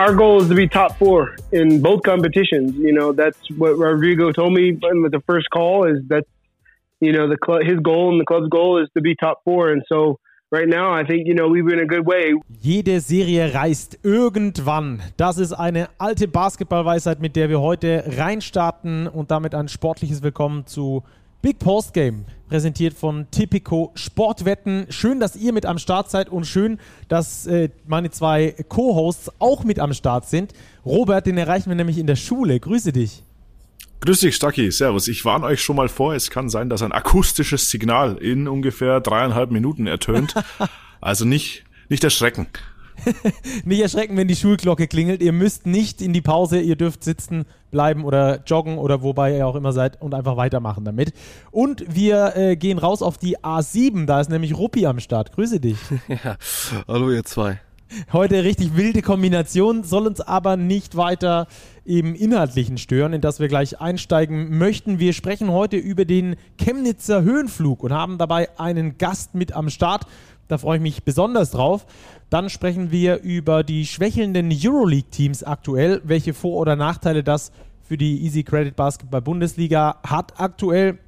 our goal is to be top four in both competitions. You know, that's what Rodrigo told me with the first call is that, you know, the club, his goal and the club's goal is to be top four. And so right now, I think, you know, we've been a good way. Jede Serie reißt irgendwann. Das ist eine alte Basketballweisheit, mit der wir heute reinstarten und damit ein sportliches Willkommen zu Big Post Game, präsentiert von Tipico Sportwetten. Schön, dass ihr mit am Start seid und schön, dass äh, meine zwei Co-Hosts auch mit am Start sind. Robert, den erreichen wir nämlich in der Schule. Grüße dich. Grüß dich, Stacki. Servus. Ich warne euch schon mal vor, es kann sein, dass ein akustisches Signal in ungefähr dreieinhalb Minuten ertönt. also nicht, nicht erschrecken. nicht erschrecken, wenn die Schulglocke klingelt. Ihr müsst nicht in die Pause, ihr dürft sitzen bleiben oder joggen oder wobei ihr auch immer seid und einfach weitermachen damit. Und wir äh, gehen raus auf die A7, da ist nämlich Ruppi am Start. Grüße dich. ja, hallo ihr zwei. Heute richtig wilde Kombination, soll uns aber nicht weiter im Inhaltlichen stören, in das wir gleich einsteigen möchten. Wir sprechen heute über den Chemnitzer Höhenflug und haben dabei einen Gast mit am Start. Da freue ich mich besonders drauf. Dann sprechen wir über die schwächelnden Euroleague-Teams aktuell, welche Vor- oder Nachteile das für die Easy Credit Basketball Bundesliga hat aktuell.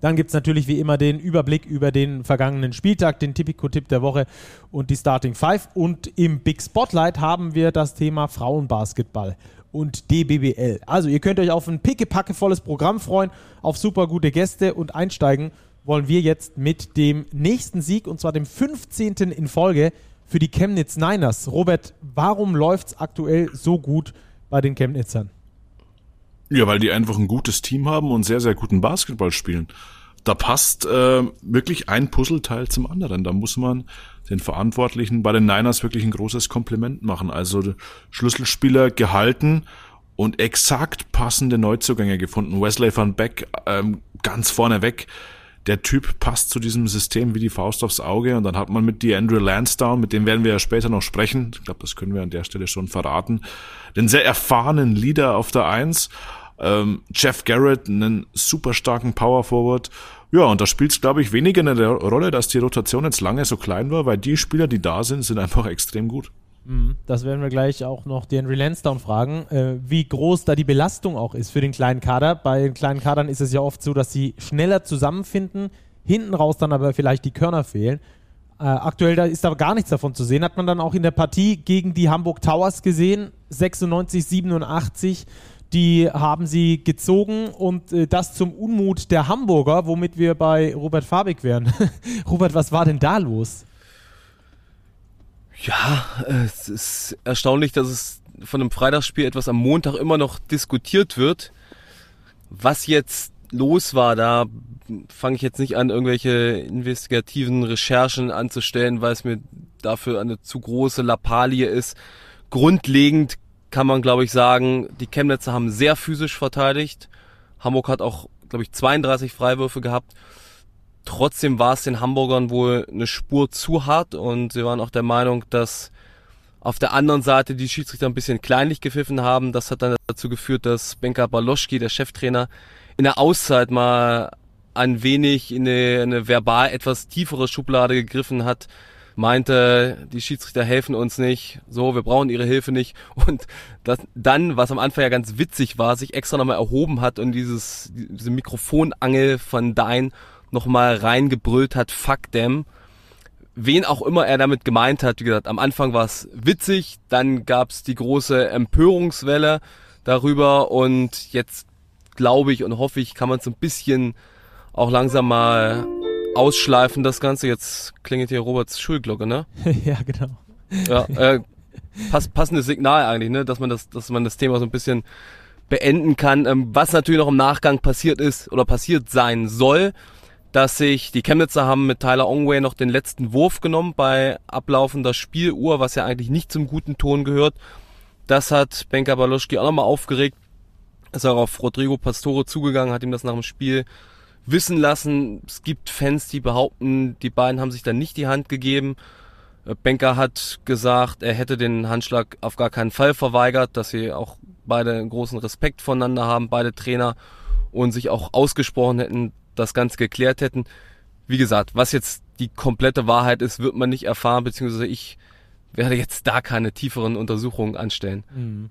Dann gibt es natürlich wie immer den Überblick über den vergangenen Spieltag, den Tipico-Tipp der Woche und die Starting Five. Und im Big Spotlight haben wir das Thema Frauenbasketball und DBBL. Also ihr könnt euch auf ein pickepackevolles Programm freuen, auf super gute Gäste und einsteigen wollen wir jetzt mit dem nächsten Sieg und zwar dem 15. in Folge für die Chemnitz Niners. Robert, warum läuft es aktuell so gut bei den Chemnitzern? Ja, weil die einfach ein gutes Team haben und sehr, sehr guten Basketball spielen. Da passt äh, wirklich ein Puzzleteil zum anderen. Da muss man den Verantwortlichen bei den Niners wirklich ein großes Kompliment machen. Also Schlüsselspieler gehalten und exakt passende Neuzugänge gefunden. Wesley van Beck ähm, ganz vorne weg der Typ passt zu diesem System wie die Faust aufs Auge und dann hat man mit DeAndre Lansdowne, mit dem werden wir ja später noch sprechen, ich glaube, das können wir an der Stelle schon verraten, den sehr erfahrenen Leader auf der Eins, ähm, Jeff Garrett, einen super starken Power Forward. Ja, und da spielt es, glaube ich, weniger eine Rolle, dass die Rotation jetzt lange so klein war, weil die Spieler, die da sind, sind einfach extrem gut. Mhm. Das werden wir gleich auch noch den Lansdowne fragen, äh, wie groß da die Belastung auch ist für den kleinen Kader. Bei den kleinen Kadern ist es ja oft so, dass sie schneller zusammenfinden, hinten raus dann aber vielleicht die Körner fehlen. Äh, aktuell da ist aber gar nichts davon zu sehen. Hat man dann auch in der Partie gegen die Hamburg Towers gesehen, 96, 87. Die haben sie gezogen und äh, das zum Unmut der Hamburger, womit wir bei Robert Fabig wären. Robert, was war denn da los? Ja, es ist erstaunlich, dass es von einem Freitagsspiel etwas am Montag immer noch diskutiert wird. Was jetzt los war, da fange ich jetzt nicht an, irgendwelche investigativen Recherchen anzustellen, weil es mir dafür eine zu große Lappalie ist. Grundlegend kann man, glaube ich, sagen, die Chemnitzer haben sehr physisch verteidigt. Hamburg hat auch, glaube ich, 32 Freiwürfe gehabt. Trotzdem war es den Hamburgern wohl eine Spur zu hart und sie waren auch der Meinung, dass auf der anderen Seite die Schiedsrichter ein bisschen kleinlich gepfiffen haben. Das hat dann dazu geführt, dass Benka Baloschki, der Cheftrainer, in der Auszeit mal ein wenig in eine, eine verbal etwas tiefere Schublade gegriffen hat, meinte, die Schiedsrichter helfen uns nicht, so, wir brauchen ihre Hilfe nicht. Und das dann, was am Anfang ja ganz witzig war, sich extra nochmal erhoben hat und dieses, diese Mikrofonangel von Dein nochmal reingebrüllt hat, fuck them. Wen auch immer er damit gemeint hat, wie gesagt, am Anfang war es witzig, dann gab es die große Empörungswelle darüber und jetzt glaube ich und hoffe ich, kann man es ein bisschen auch langsam mal ausschleifen, das Ganze. Jetzt klingelt hier Roberts Schulglocke, ne? ja, genau. Ja, äh, pass, passendes Signal eigentlich, ne? Dass man das, dass man das Thema so ein bisschen beenden kann. Ähm, was natürlich noch im Nachgang passiert ist oder passiert sein soll, dass sich die Chemnitzer haben mit Tyler Ongway noch den letzten Wurf genommen bei ablaufender Spieluhr, was ja eigentlich nicht zum guten Ton gehört. Das hat Benka Baloschki auch nochmal aufgeregt. Ist auch auf Rodrigo Pastore zugegangen, hat ihm das nach dem Spiel wissen lassen. Es gibt Fans, die behaupten, die beiden haben sich dann nicht die Hand gegeben. Äh, Benka hat gesagt, er hätte den Handschlag auf gar keinen Fall verweigert, dass sie auch beide großen Respekt voneinander haben, beide Trainer, und sich auch ausgesprochen hätten, das Ganze geklärt hätten. Wie gesagt, was jetzt die komplette Wahrheit ist, wird man nicht erfahren, beziehungsweise ich werde jetzt da keine tieferen Untersuchungen anstellen. Mhm.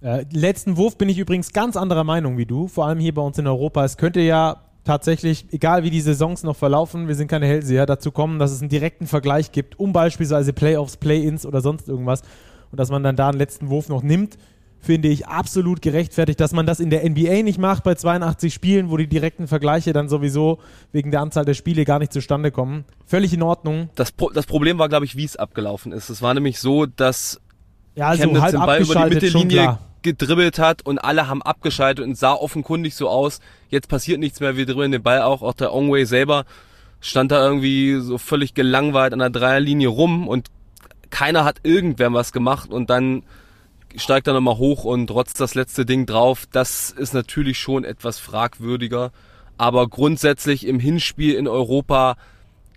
Äh, letzten Wurf bin ich übrigens ganz anderer Meinung wie du, vor allem hier bei uns in Europa. Es könnte ja tatsächlich, egal wie die Saisons noch verlaufen, wir sind keine Hellseher, dazu kommen, dass es einen direkten Vergleich gibt, um beispielsweise Playoffs, Play-ins oder sonst irgendwas und dass man dann da einen letzten Wurf noch nimmt, finde ich absolut gerechtfertigt, dass man das in der NBA nicht macht bei 82 Spielen, wo die direkten Vergleiche dann sowieso wegen der Anzahl der Spiele gar nicht zustande kommen. Völlig in Ordnung. Das, Pro das Problem war, glaube ich, wie es abgelaufen ist. Es war nämlich so, dass ja, also Chemnitz halb den Ball über die Mittellinie gedribbelt hat und alle haben abgeschaltet und sah offenkundig so aus, jetzt passiert nichts mehr, wir dribbeln den Ball auch, auch der Ongway selber stand da irgendwie so völlig gelangweilt an der Dreierlinie rum und keiner hat irgendwer was gemacht und dann steigt er nochmal hoch und rotzt das letzte Ding drauf. Das ist natürlich schon etwas fragwürdiger, aber grundsätzlich im Hinspiel in Europa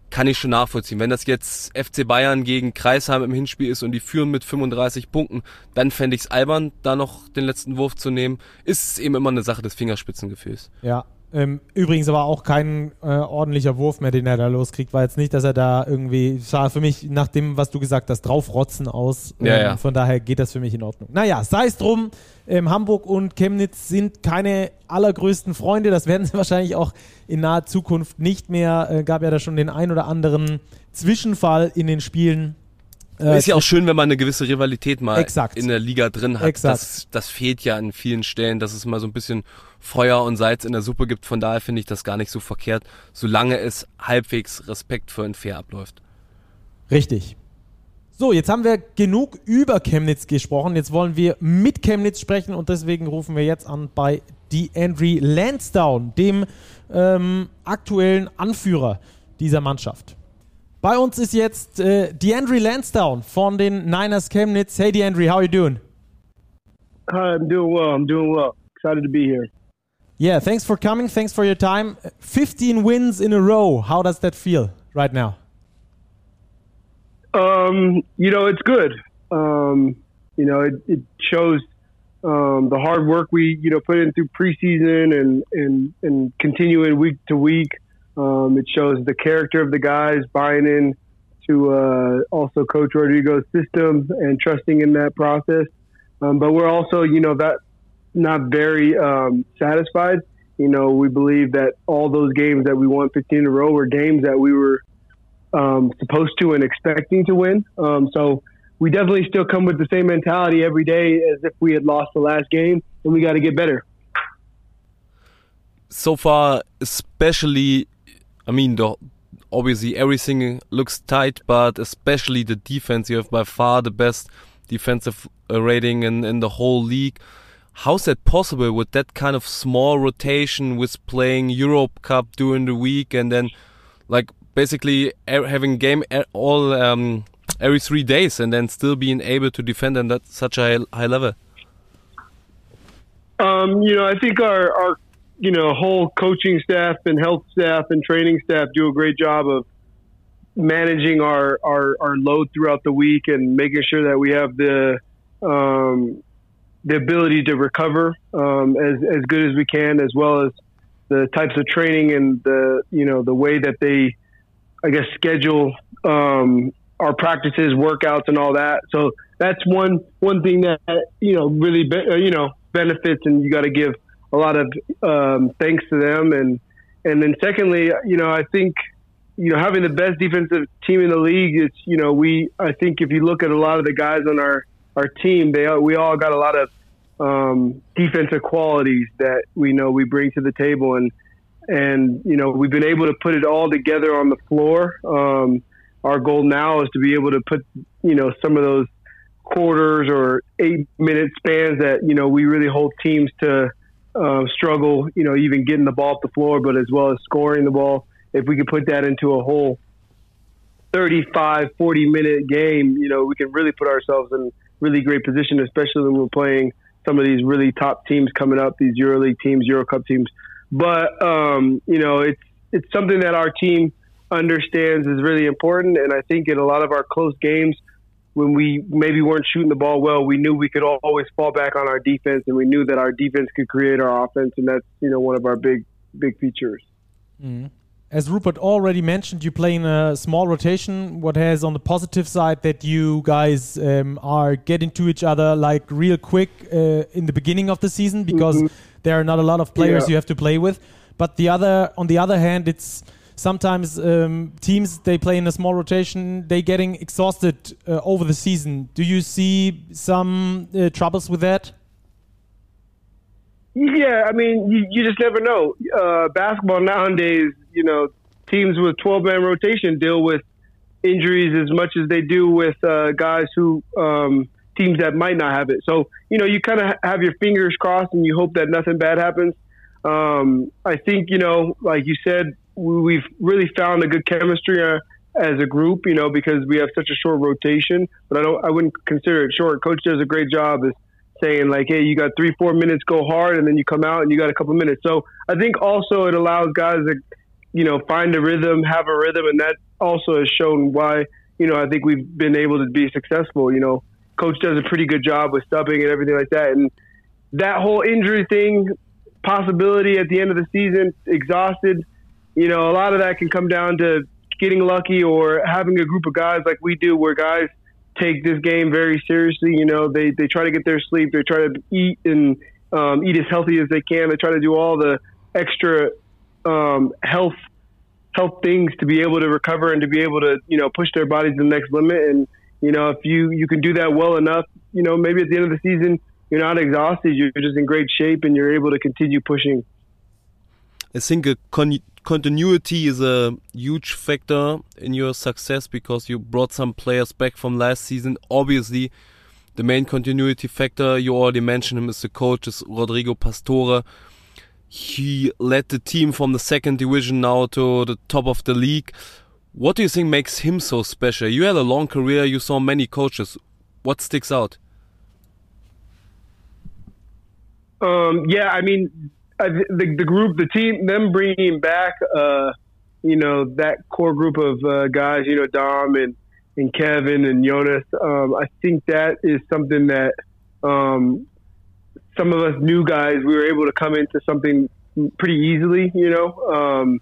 kann ich schon nachvollziehen. Wenn das jetzt FC Bayern gegen Kreisheim im Hinspiel ist und die führen mit 35 Punkten, dann fände ich es albern, da noch den letzten Wurf zu nehmen. Ist eben immer eine Sache des Fingerspitzengefühls. Ja. Ähm, übrigens aber auch kein äh, ordentlicher Wurf mehr, den er da loskriegt. War jetzt nicht, dass er da irgendwie, sah für mich nach dem, was du gesagt hast, draufrotzen aus. Ähm, Ja, ja. Von daher geht das für mich in Ordnung. Naja, sei es drum. Ähm, Hamburg und Chemnitz sind keine allergrößten Freunde. Das werden sie wahrscheinlich auch in naher Zukunft nicht mehr. Äh, gab ja da schon den ein oder anderen Zwischenfall in den Spielen. Äh, ist ja auch schön, wenn man eine gewisse Rivalität mal Exakt. in der Liga drin hat. Exakt. Das, das fehlt ja an vielen Stellen, dass es mal so ein bisschen Feuer und Salz in der Suppe gibt. Von daher finde ich das gar nicht so verkehrt, solange es halbwegs respektvoll und fair abläuft. Richtig. So, jetzt haben wir genug über Chemnitz gesprochen. Jetzt wollen wir mit Chemnitz sprechen und deswegen rufen wir jetzt an bei DeAndre Lansdowne, dem ähm, aktuellen Anführer dieser Mannschaft. Bei uns ist jetzt äh, DeAndre Lansdowne von den Niners Chemnitz. Hey DeAndre, how are you doing? Hi, I'm doing well. I'm doing well. Excited to be here. Yeah, thanks for coming. Thanks for your time. 15 wins in a row. How does that feel right now? Um, you know, it's good. Um, you know, it, it shows um, the hard work we, you know, put in through preseason and, and, and continuing week to week. Um, it shows the character of the guys buying in to uh, also Coach Rodrigo's system and trusting in that process. Um, but we're also, you know, that not very um, satisfied. You know, we believe that all those games that we won 15 in a row were games that we were um, supposed to and expecting to win. Um, so we definitely still come with the same mentality every day as if we had lost the last game, and we got to get better. So far, especially, I mean, the, obviously everything looks tight, but especially the defense, you have by far the best defensive uh, rating in, in the whole league. How's that possible with that kind of small rotation with playing Europe Cup during the week and then like basically having game all um, every three days and then still being able to defend at such a high, high level? Um, you know, I think our, our, you know, whole coaching staff and health staff and training staff do a great job of managing our, our, our load throughout the week and making sure that we have the, um, the ability to recover um, as, as good as we can, as well as the types of training and the, you know, the way that they, I guess, schedule um, our practices, workouts, and all that. So that's one one thing that you know really be, uh, you know benefits, and you got to give a lot of um, thanks to them. And and then secondly, you know, I think you know having the best defensive team in the league. It's you know we I think if you look at a lot of the guys on our our team, they we all got a lot of um, defensive qualities that we know we bring to the table, and and you know we've been able to put it all together on the floor. Um, our goal now is to be able to put you know some of those quarters or eight minute spans that you know we really hold teams to uh, struggle. You know, even getting the ball off the floor, but as well as scoring the ball. If we could put that into a whole 35, 40 minute game, you know, we can really put ourselves in really great position, especially when we're playing some of these really top teams coming up, these EuroLeague teams, Euro Cup teams. But um, you know, it's it's something that our team understands is really important, and I think in a lot of our close games, when we maybe weren't shooting the ball well, we knew we could always fall back on our defense, and we knew that our defense could create our offense, and that's you know one of our big big features. Mhm. as Rupert already mentioned, you play in a small rotation. What has on the positive side that you guys um, are getting to each other like real quick uh, in the beginning of the season because mm -hmm. there are not a lot of players yeah. you have to play with. But the other, on the other hand, it's sometimes um, teams they play in a small rotation they getting exhausted uh, over the season. Do you see some uh, troubles with that? Yeah, I mean, you, you just never know. Uh, basketball nowadays, you know, teams with 12 man rotation deal with injuries as much as they do with uh, guys who, um, teams that might not have it. So, you know, you kind of have your fingers crossed and you hope that nothing bad happens. Um, I think, you know, like you said, we've really found a good chemistry uh, as a group, you know, because we have such a short rotation, but I don't, I wouldn't consider it short. Coach does a great job as saying like, hey, you got three, four minutes, go hard, and then you come out and you got a couple minutes. So I think also it allows guys to, you know, find a rhythm, have a rhythm, and that also has shown why, you know, I think we've been able to be successful. You know, coach does a pretty good job with stubbing and everything like that, and that whole injury thing, possibility at the end of the season, exhausted. You know, a lot of that can come down to getting lucky or having a group of guys like we do, where guys take this game very seriously. You know, they they try to get their sleep. They try to eat and um, eat as healthy as they can. They try to do all the extra um, health health things to be able to recover and to be able to you know push their bodies to the next limit. And you know, if you you can do that well enough, you know, maybe at the end of the season you're not exhausted. You're just in great shape and you're able to continue pushing. I think a con continuity is a huge factor in your success because you brought some players back from last season. Obviously, the main continuity factor, you already mentioned him as the coach, is Rodrigo Pastore. He led the team from the second division now to the top of the league. What do you think makes him so special? You had a long career, you saw many coaches. What sticks out? Um, yeah, I mean, the the group, the team, them bringing back, uh, you know, that core group of uh, guys, you know, Dom and and Kevin and Jonas. Um, I think that is something that um, some of us new guys we were able to come into something pretty easily, you know. Um,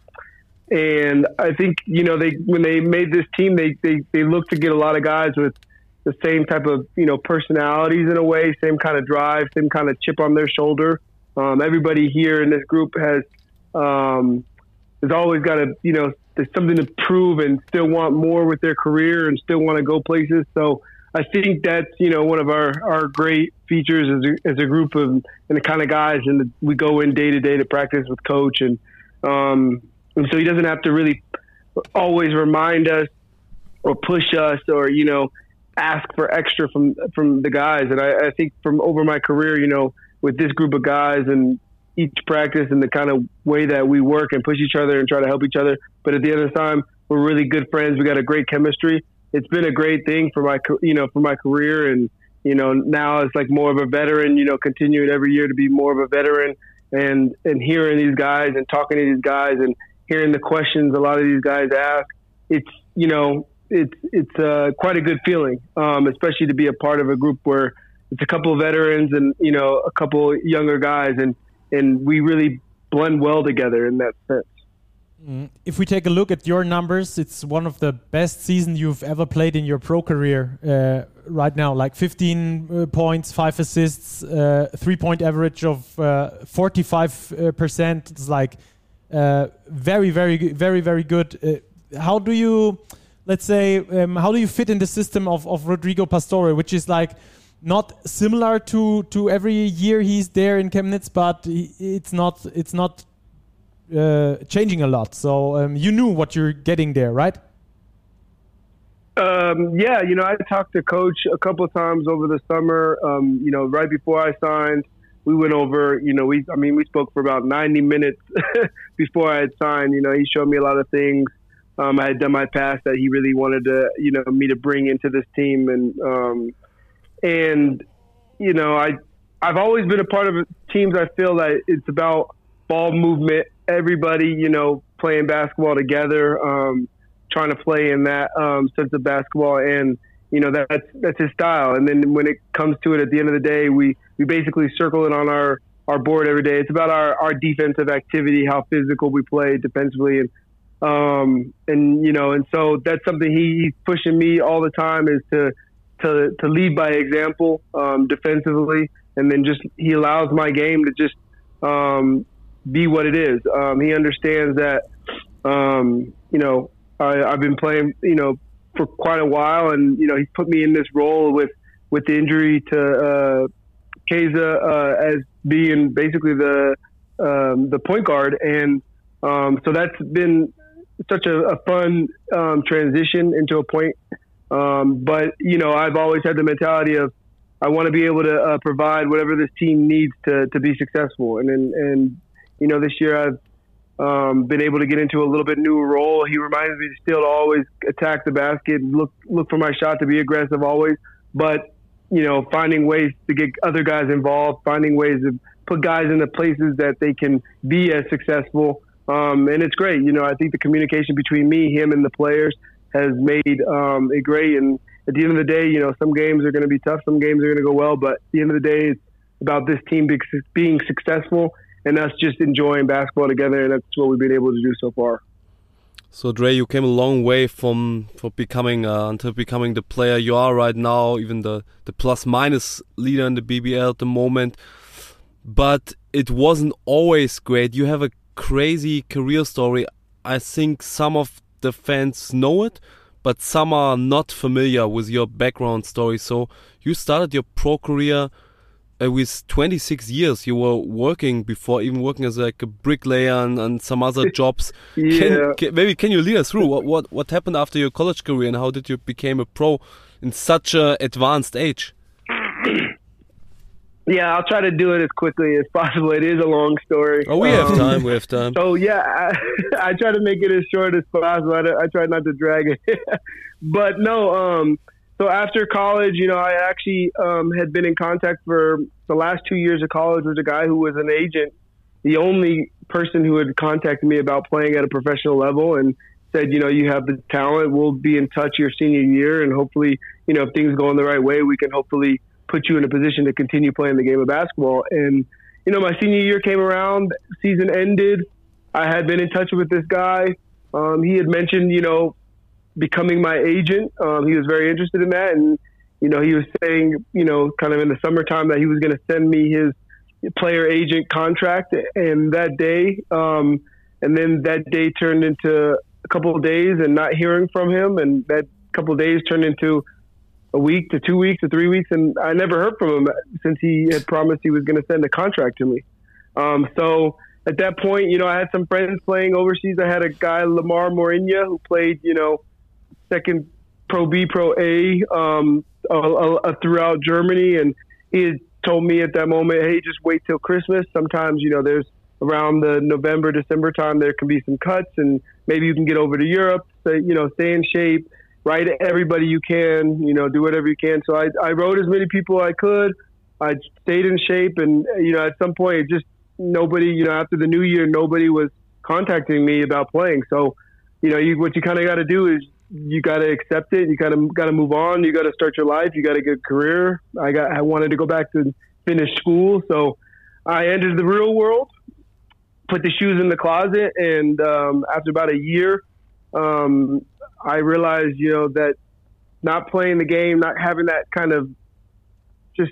and I think you know they when they made this team, they they they looked to get a lot of guys with the same type of you know personalities in a way, same kind of drive, same kind of chip on their shoulder. Um, everybody here in this group has um, has always got to you know there's something to prove and still want more with their career and still want to go places. So I think that's you know one of our, our great features as a, as a group of and the kind of guys and we go in day to day to practice with coach and um, and so he doesn't have to really always remind us or push us or you know ask for extra from from the guys and I, I think from over my career you know with this group of guys and each practice and the kind of way that we work and push each other and try to help each other. But at the end of time, we're really good friends. We got a great chemistry. It's been a great thing for my, you know, for my career. And, you know, now it's like more of a veteran, you know, continuing every year to be more of a veteran and, and hearing these guys and talking to these guys and hearing the questions a lot of these guys ask. It's, you know, it's, it's uh, quite a good feeling, um, especially to be a part of a group where, it's a couple of veterans and you know a couple younger guys, and and we really blend well together in that sense. Mm. If we take a look at your numbers, it's one of the best seasons you've ever played in your pro career uh, right now. Like 15 uh, points, five assists, uh, three point average of uh, 45 uh, percent. It's like uh, very, very, very, very good. how do you, let's say, um, how do you fit in the system of, of Rodrigo Pastore, which is like not similar to to every year he's there in Chemnitz, but it's not it's not uh, changing a lot. So um, you knew what you're getting there, right? Um, yeah, you know, I talked to coach a couple of times over the summer. Um, you know, right before I signed, we went over. You know, we I mean, we spoke for about 90 minutes before I had signed. You know, he showed me a lot of things. Um, I had done my past that he really wanted to, you know, me to bring into this team, and um, and you know, I I've always been a part of teams. I feel that it's about ball movement. Everybody, you know, playing basketball together, um, trying to play in that um, sense of basketball, and you know that's that's his style. And then when it comes to it, at the end of the day, we we basically circle it on our our board every day. It's about our our defensive activity, how physical we play defensively, and Um, and you know, and so that's something he, he's pushing me all the time is to to to lead by example um, defensively, and then just he allows my game to just um, be what it is. Um, he understands that um, you know I, I've been playing you know for quite a while, and you know he put me in this role with with the injury to uh, Keza uh, as being basically the um, the point guard, and um, so that's been such a, a fun transition into a point. Um, but you know, I've always had the mentality of I want to be able to uh, provide whatever this team needs to to be successful, and and, and you know, this year I've um, been able to get into a little bit new role. He reminds me still to always attack the basket, look look for my shot to be aggressive always, but you know, finding ways to get other guys involved, finding ways to put guys in the places that they can be as successful. Um, and it's great. You know, I think the communication between me, him, and the players has made um, it great. And at the end of the day, you know, some games are going to be tough, some games are going to go well, but at the end of the day, it's about this team being successful and us just enjoying basketball together. And that's what we've been able to do so far. So Dre, you came a long way from from becoming uh, until becoming the player you are right now, even the the plus minus leader in the BBL at the moment. But it wasn't always great. You have a crazy career story. I think some of the fans know it, but some are not familiar with your background story. So you started your pro career uh, with 26 years you were working before even working as like a bricklayer and, and some other jobs yeah. can, can, maybe can you lead us through what, what what happened after your college career and how did you become a pro in such a advanced age yeah i'll try to do it as quickly as possible. It is a long story. Oh we um, have time we have time. So yeah I, I, try to make it as short as possible. I, I try not to drag it. But no um so after college, you know, I actually um, had been in contact for the last two years of college with a guy who was an agent, the only person who had contacted me about playing at a professional level, and said, you know, you have the talent. We'll be in touch your senior year, and hopefully, you know, if things go in the right way, we can hopefully put you in a position to continue playing the game of basketball. And you know, my senior year came around, season ended. I had been in touch with this guy. Um, he had mentioned, you know, becoming my agent. Um, he was very interested in that, and you know, he was saying, you know, kind of in the summertime that he was going to send me his player agent contract, and that day, um, and then that day turned into a couple of days and not hearing from him, and that couple of days turned into a week to two weeks to three weeks, and I never heard from him since he had promised he was going to send a contract to me. Um, so at that point, you know, I had some friends playing overseas. I had a guy, Lamar Morinya, who played, you know, second Pro B, Pro A um, throughout Germany, and he had told me at that moment, "Hey, just wait till Christmas. Sometimes, you know, there's around the November, December time, there can be some cuts, and maybe you can get over to Europe. So, you know, stay in shape, write everybody you can, you know, do whatever you can." So I, I wrote as many people I could. I stayed in shape, and you know, at some point, just nobody, you know, after the new year, nobody was contacting me about playing. So, you know, you, what you kind of got to do is you got to accept it. You kind of got to move on. You got to start your life. You got a good career. I got I wanted to go back to finish school, so I entered the real world. Put the shoes in the closet, and um, after about a year, um, I realized you know that not playing the game, not having that kind of just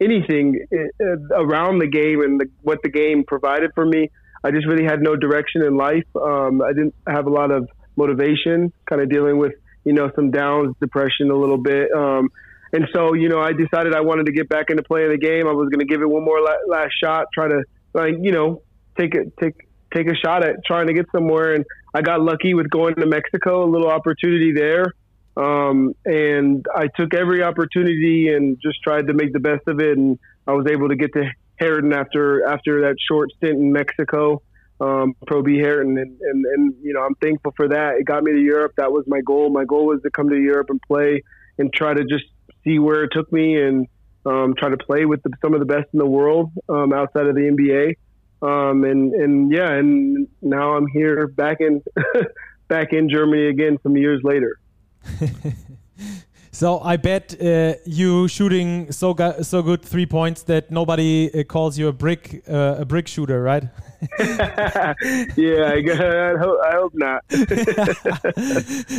anything uh, around the game and the, what the game provided for me. I just really had no direction in life. Um, I didn't have a lot of motivation, kind of dealing with you know some downs, depression a little bit. Um, and so you know I decided I wanted to get back into playing the game. I was going to give it one more la- last shot, try to like you know take it take take a shot at trying to get somewhere. And I got lucky with going to Mexico, a little opportunity there. Um, and I took every opportunity and just tried to make the best of it. And I was able to get to Herten after after that short stint in Mexico um, Pro B Herten, and, and and you know I'm thankful for that. It got me to Europe. That was my goal. My goal was to come to Europe and play and try to just see where it took me and um, try to play with the, some of the best in the world um, outside of the NBA. Um, and and yeah, and now I'm here back in back in Germany again some years later. So I bet uh, you shooting so so good three points that nobody uh, calls you a brick uh, a brick shooter, right? yeah, I, I, hope, I hope not.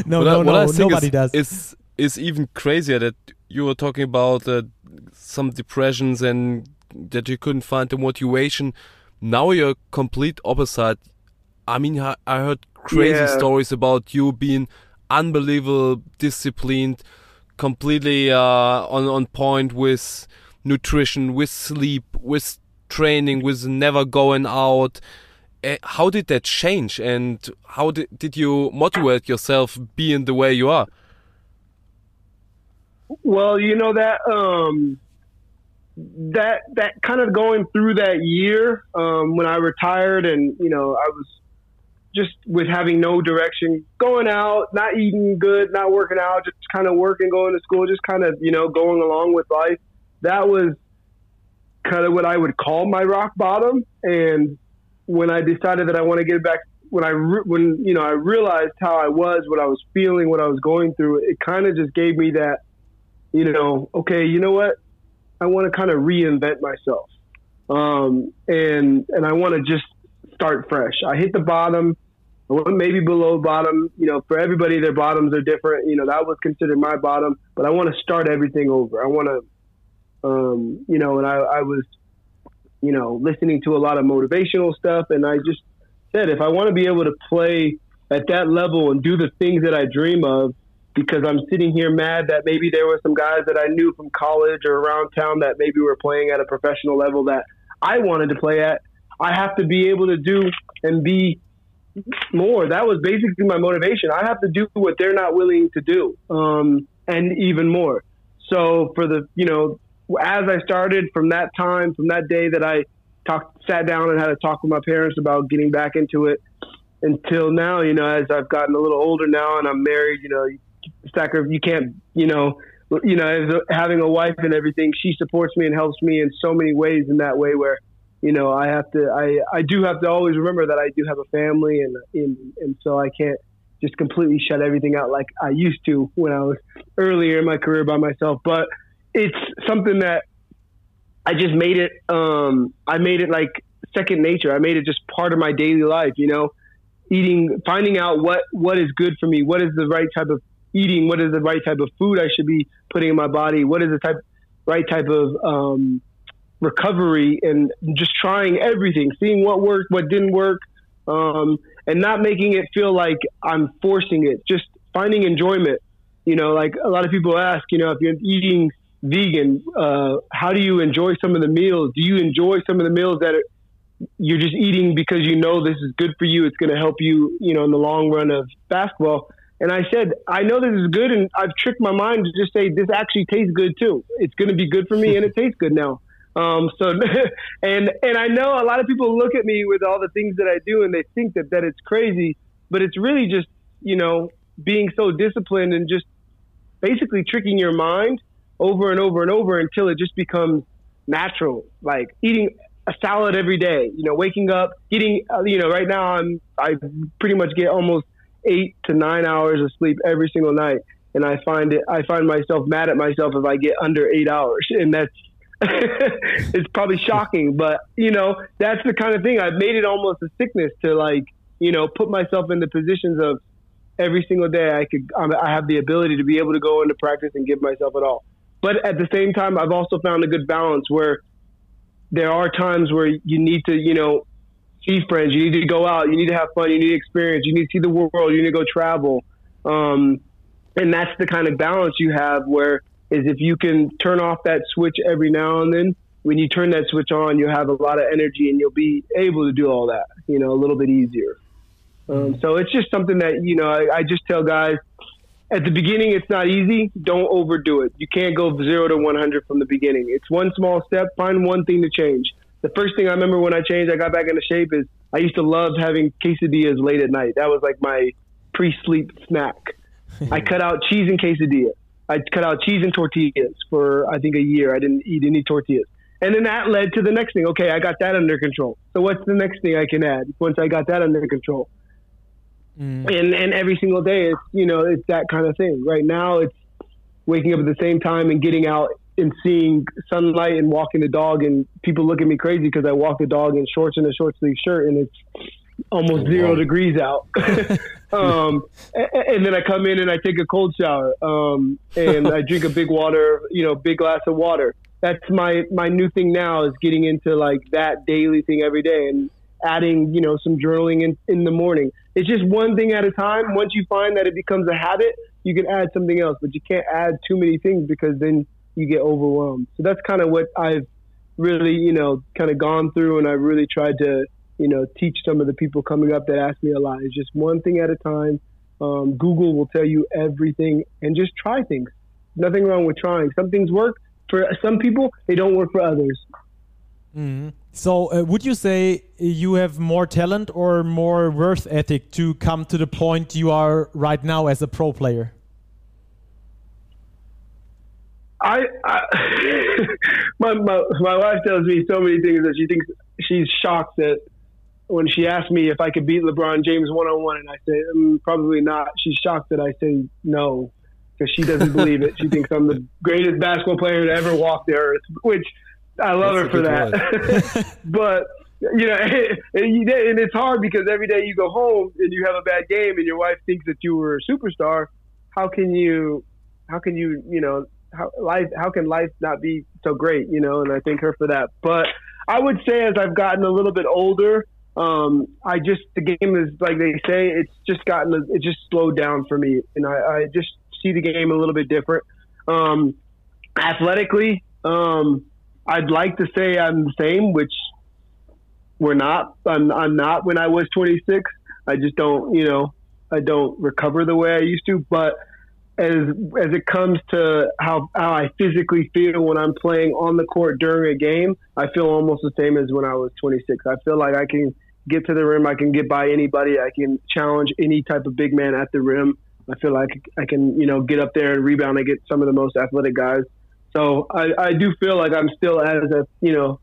no, what no, I, no, I nobody is, does. is is even crazier that you were talking about uh, some depressions and that you couldn't find the motivation. Now you're complete opposite. I mean, I I heard crazy Yeah. stories about you being unbelievable disciplined, completely uh, on on point with nutrition, with sleep, with training, with never going out. Uh, how did that change, and how did, did you motivate yourself being the way you are? Well, you know that um, that that kind of going through that year um, when I retired, and you know I was just with having no direction, going out, not eating good, not working out, just kind of working, going to school, just kind of you know going along with life. That was kind of what I would call my rock bottom. And when I decided that I want to get back, when I re- when you know I realized how I was, what I was feeling, what I was going through, it kind of just gave me that you know, okay, you know what? I want to kind of reinvent myself. Um, and, and I want to just start fresh. I hit the bottom. I went maybe below bottom. You know, for everybody, their bottoms are different. You know, that was considered my bottom, but I want to start everything over. I want to, um, you know, and I, I was, you know, listening to a lot of motivational stuff. And I just said, if I want to be able to play at that level and do the things that I dream of, because I'm sitting here mad that maybe there were some guys that I knew from college or around town that maybe were playing at a professional level that I wanted to play at. I have to be able to do and be more. That was basically my motivation. I have to do what they're not willing to do, um, and even more. So for the you know, as I started from that time, from that day that I talked, sat down and had a talk with my parents about getting back into it, until now, you know, as I've gotten a little older now and I'm married, you know, Stacker, you can't, you know, you know, as a, having a wife and everything, she supports me and helps me in so many ways. In that way, where, you know, I have to, I, I do have to always remember that I do have a family, and and and so I can't just completely shut everything out like I used to when I was earlier in my career by myself. But it's something that I just made it. Um, I made it like second nature. I made it just part of my daily life. You know, eating, finding out what what is good for me, what is the right type of eating, what is the right type of food I should be putting in my body, what is the type right type of um, recovery, and just trying everything, seeing what worked, what didn't work, um, and not making it feel like I'm forcing it. Just finding enjoyment. You know, like a lot of people ask, you know, if you're eating vegan, uh, how do you enjoy some of the meals? Do you enjoy some of the meals that are, you're just eating because you know this is good for you? It's going to help you, you know, in the long run of basketball. And I said, I know this is good, and I've tricked my mind to just say this actually tastes good too. It's going to be good for me, and it tastes good now. Um, so, and and I know a lot of people look at me with all the things that I do, and they think that that it's crazy, but it's really just you know being so disciplined and just basically tricking your mind over and over and over until it just becomes natural. Like eating a salad every day, you know, waking up, getting, uh, you know, right now I'm I pretty much get almost eight to nine hours of sleep every single night, and I find it I find myself mad at myself if I get under eight hours, and that's it's probably shocking, but you know that's the kind of thing. I've made it almost a sickness to like you know put myself in the positions of every single day I could I'm, have the ability to be able to go into practice and give myself it all. But at the same time, I've also found a good balance where there are times where you need to you know see friends, you need to go out, you need to have fun, you need experience, you need to see the world, you need to go travel, um, and that's the kind of balance you have where is if you can turn off that switch every now and then when you turn that switch on you'll have a lot of energy and you'll be able to do all that you know a little bit easier. Um, so it's just something that you know I, I just tell guys at the beginning it's not easy. Don't overdo it. You can't go zero to 100 from the beginning. It's one small step. Find one thing to change the first thing i remember when i changed i got back into shape is i used to love having quesadillas late at night that was like my pre-sleep snack i cut out cheese and quesadilla I cut out cheese and tortillas for I think a year. I didn't eat any tortillas. And then that led to the next thing. Okay, I got that under control. So what's the next thing I can add once I got that under control? Mm. And and every single day it's you know, it's that kind of thing. Right now it's waking up at the same time and getting out and seeing sunlight and walking the dog, and people look at me crazy because I walk the dog in shorts and a short sleeve shirt, and it's almost oh, zero degrees out. um, and, and, then I come in and I take a cold shower, um, and I drink a big water, you know, big glass of water. That's my my new thing now is getting into like that daily thing every day and adding, you know, some journaling in, in the morning. It's just one thing at a time. Once you find that it becomes a habit, you can add something else, but you can't add too many things because then you get overwhelmed. So that's kind of what I've really, you know, kind of gone through, and I really tried to, you know, teach some of the people coming up that ask me a lot. It's just one thing at a time. Um, Google will tell you everything, and just try things. Nothing wrong with trying. Some things work for some people; they don't work for others. Mm. So, uh, would you say you have more talent or more worth ethic to come to the point you are right now as a pro player? I, I my, my my wife tells me so many things that she thinks she's shocked that when she asked me if I could beat LeBron James one on one, and I say mm, probably not. She's shocked that I say no because she doesn't believe it. She thinks I'm the greatest basketball player to ever walk the earth, which I love That's her for that. but you know, and, and it's hard because every day you go home and you have a bad game, and your wife thinks that you were a superstar. How can you? How can you? You know, how life how can life not be so great you know and i thank her for that. But i would say as i've gotten a little bit older um, i just the game is like they say it's just gotten it just slowed down for me. And i, I just see the game a little bit different. Um, athletically um, i'd like to say i'm the same which we're not. I'm, I'm not when i was 26 i just don't you know i don't recover the way i used to. But as as it comes to how how I physically feel when I'm playing on the court during a game, I feel almost the same as when I was 26. I feel like I can get to the rim, I can get by anybody, I can challenge any type of big man at the rim. I feel like I can, you know, get up there and rebound get some of the most athletic guys. So I, I do feel like I'm still as a, you know,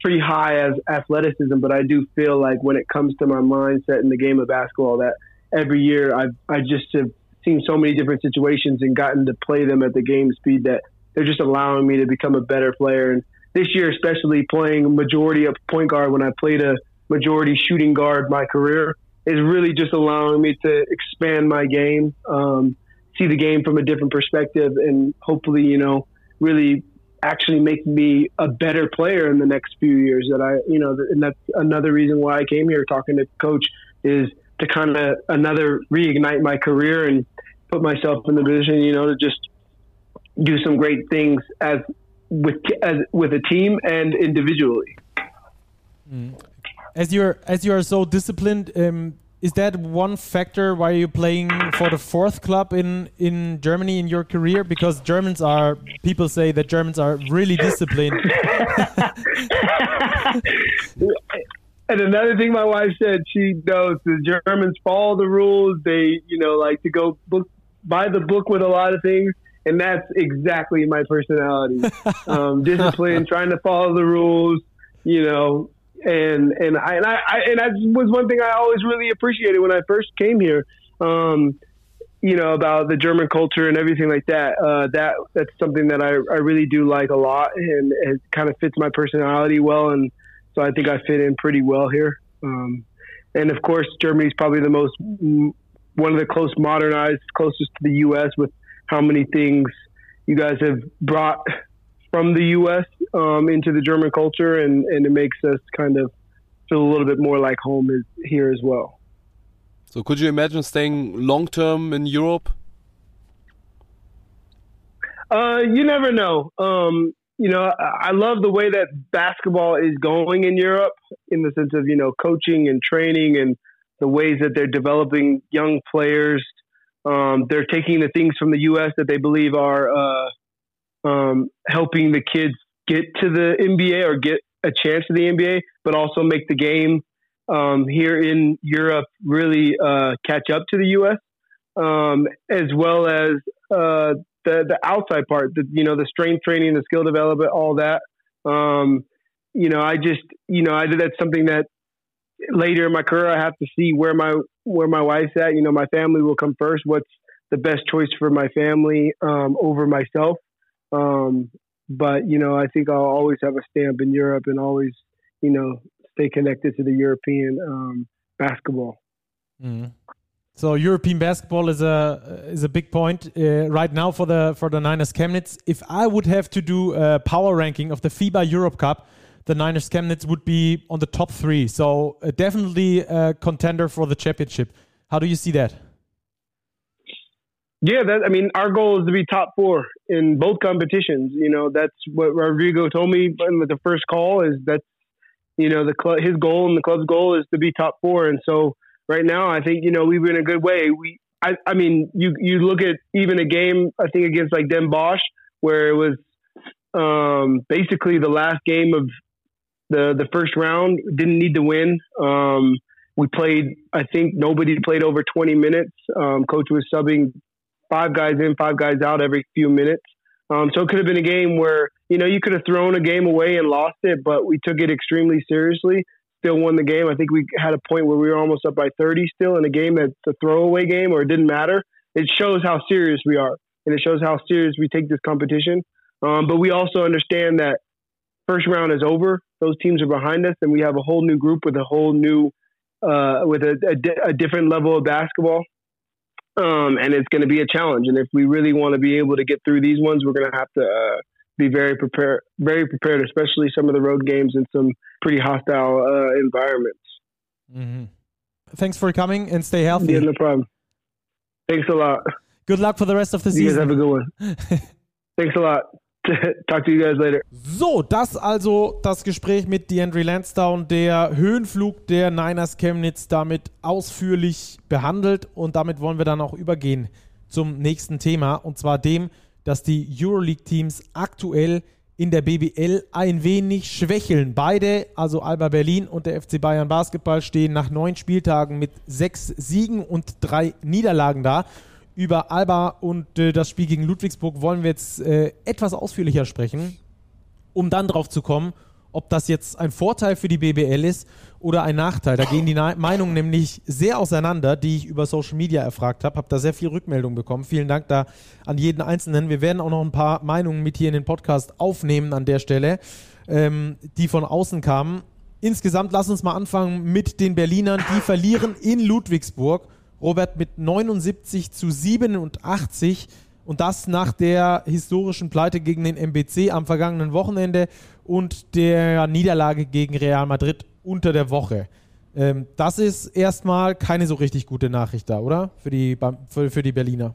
pretty high as athleticism, but I do feel like when it comes to my mindset in the game of basketball, that every year I I just have seen so many different situations and gotten to play them at the game speed that they're just allowing me to become a better player. And this year, especially playing majority of point guard when I played a majority shooting guard my career, is really just allowing me to expand my game, um, see the game from a different perspective, and hopefully, you know, really actually make me a better player in the next few years. That I, you know, and that's another reason why I came here talking to coach is to kind of another reignite my career and put myself in the position, you know, to just do some great things as with as with a team and individually. Mm. As you're as you are so disciplined, um, is that one factor why you're playing for the fourth club in in Germany in your career? Because Germans are people say that Germans are really disciplined. And another thing my wife said, she knows the Germans follow the rules. They, you know, like to go book, buy the book with a lot of things. And that's exactly my personality. um, discipline, trying to follow the rules, you know, and, and I, and I, I, and that was one thing I always really appreciated when I first came here. Um, you know, about the German culture and everything like that. Uh, that that's something that I, I really do like a lot and it kind of fits my personality well. And, so I think I fit in pretty well here. Um, and of course, Germany is probably the most one of the close modernized, closest to the U.S. with how many things you guys have brought from the U.S. Um, into the German culture, and, and it makes us kind of feel a little bit more like home is here as well. So, could you imagine staying long term in Europe? Uh, you never know. Um, you know, I love the way that basketball is going in Europe in the sense of, you know, coaching and training and the ways that they're developing young players. Um, they're taking the things from the U.S. that they believe are uh, um, helping the kids get to the NBA or get a chance to the NBA, but also make the game um, here in Europe really uh, catch up to the U.S. Um, as well as uh, the the outside part, the you know the strength training, the skill development, all that. Um, you know, I just you know I that's something that later in my career I have to see where my where my wife's at. You know, my family will come first. What's the best choice for my family um, over myself? Um, but you know, I think I'll always have a stamp in Europe and always, you know, stay connected to the European um, basketball. Mm. So European basketball is a is a big point uh, right now for the for the Niners Chemnitz. If I would have to do a power ranking of the FIBA Europe Cup, the Niners Chemnitz would be on the top three. So uh, definitely a contender for the championship. How do you see that? Yeah, that I mean, our goal is to be top four in both competitions. You know, that's what Rodrigo told me in the first call. Is that you know the club, his goal and the club's goal is to be top four. And so right now, I think you know we've been a good way. We, I, I mean, you you look at even a game I think against like Den Bosch where it was um, basically the last game of the the first round. Didn't need to win. Um, we played. I think nobody played over 20 minutes. Um, coach was subbing five guys in, five guys out every few minutes. Um, so it could have been a game where you know you could have thrown a game away and lost it, but we took it extremely seriously. Still won the game. I think we had a point where we were almost up by 30 still in a game that's a throwaway game or it didn't matter. It shows how serious we are, and it shows how serious we take this competition. Um, but we also understand that first round is over. Those teams are behind us, and we have a whole new group with a whole new, uh, with a, a, a different level of basketball um, and it's going to be a challenge. And if we really want to be able to get through these ones, we're going to have to uh, be very prepared, very prepared, especially some of the road games in some pretty hostile uh, environments. Mm-hmm. Thanks for coming and stay healthy. Yeah, no problem. Thanks a lot. Good luck for the rest of the season. You guys have a good one. Thanks a lot. Talk to you guys later. So, das also das Gespräch mit DeAndre Lansdowne, der Höhenflug der Niners Chemnitz damit ausführlich behandelt und damit wollen wir dann auch übergehen zum nächsten Thema und zwar dem, dass die Euroleague-Teams aktuell in der BBL ein wenig schwächeln. Beide, also Alba Berlin und der FC Bayern Basketball, stehen nach neun Spieltagen mit sechs Siegen und drei Niederlagen da über Alba und äh, das Spiel gegen Ludwigsburg wollen wir jetzt äh, etwas ausführlicher sprechen, um dann drauf zu kommen, ob das jetzt ein Vorteil für die BBL ist oder ein Nachteil. Da gehen die Na Meinungen nämlich sehr auseinander, die ich über Social Media erfragt habe. Habe da sehr viel Rückmeldung bekommen. Vielen Dank da an jeden Einzelnen. Wir werden auch noch ein paar Meinungen mit hier in den Podcast aufnehmen an der Stelle, ähm, die von außen kamen. Insgesamt lass uns mal anfangen mit den Berlinern. Die verlieren in Ludwigsburg Robert mit 79 zu 87 und das nach der historischen Pleite gegen den MBC am vergangenen Wochenende und der Niederlage gegen Real Madrid unter der Woche. Ähm, das ist erstmal keine so richtig gute Nachricht da, oder? Für die, für, für die Berliner.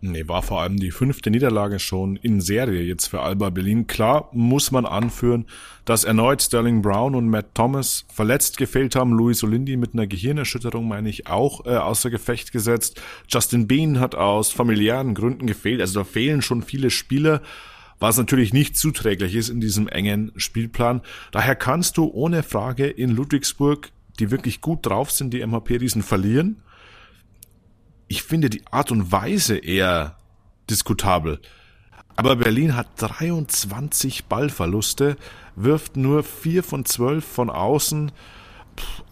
Nee, war vor allem die fünfte Niederlage schon in Serie jetzt für Alba Berlin. Klar muss man anführen, dass erneut Sterling Brown und Matt Thomas verletzt gefehlt haben. Luis Olindi mit einer Gehirnerschütterung, meine ich, auch äh, außer Gefecht gesetzt. Justin Bean hat aus familiären Gründen gefehlt. Also da fehlen schon viele Spieler, was natürlich nicht zuträglich ist in diesem engen Spielplan. Daher kannst du ohne Frage in Ludwigsburg, die wirklich gut drauf sind, die MHP-Riesen verlieren ich finde die Art und Weise eher diskutabel. Aber Berlin hat 23 Ballverluste, wirft nur 4 von 12 von außen,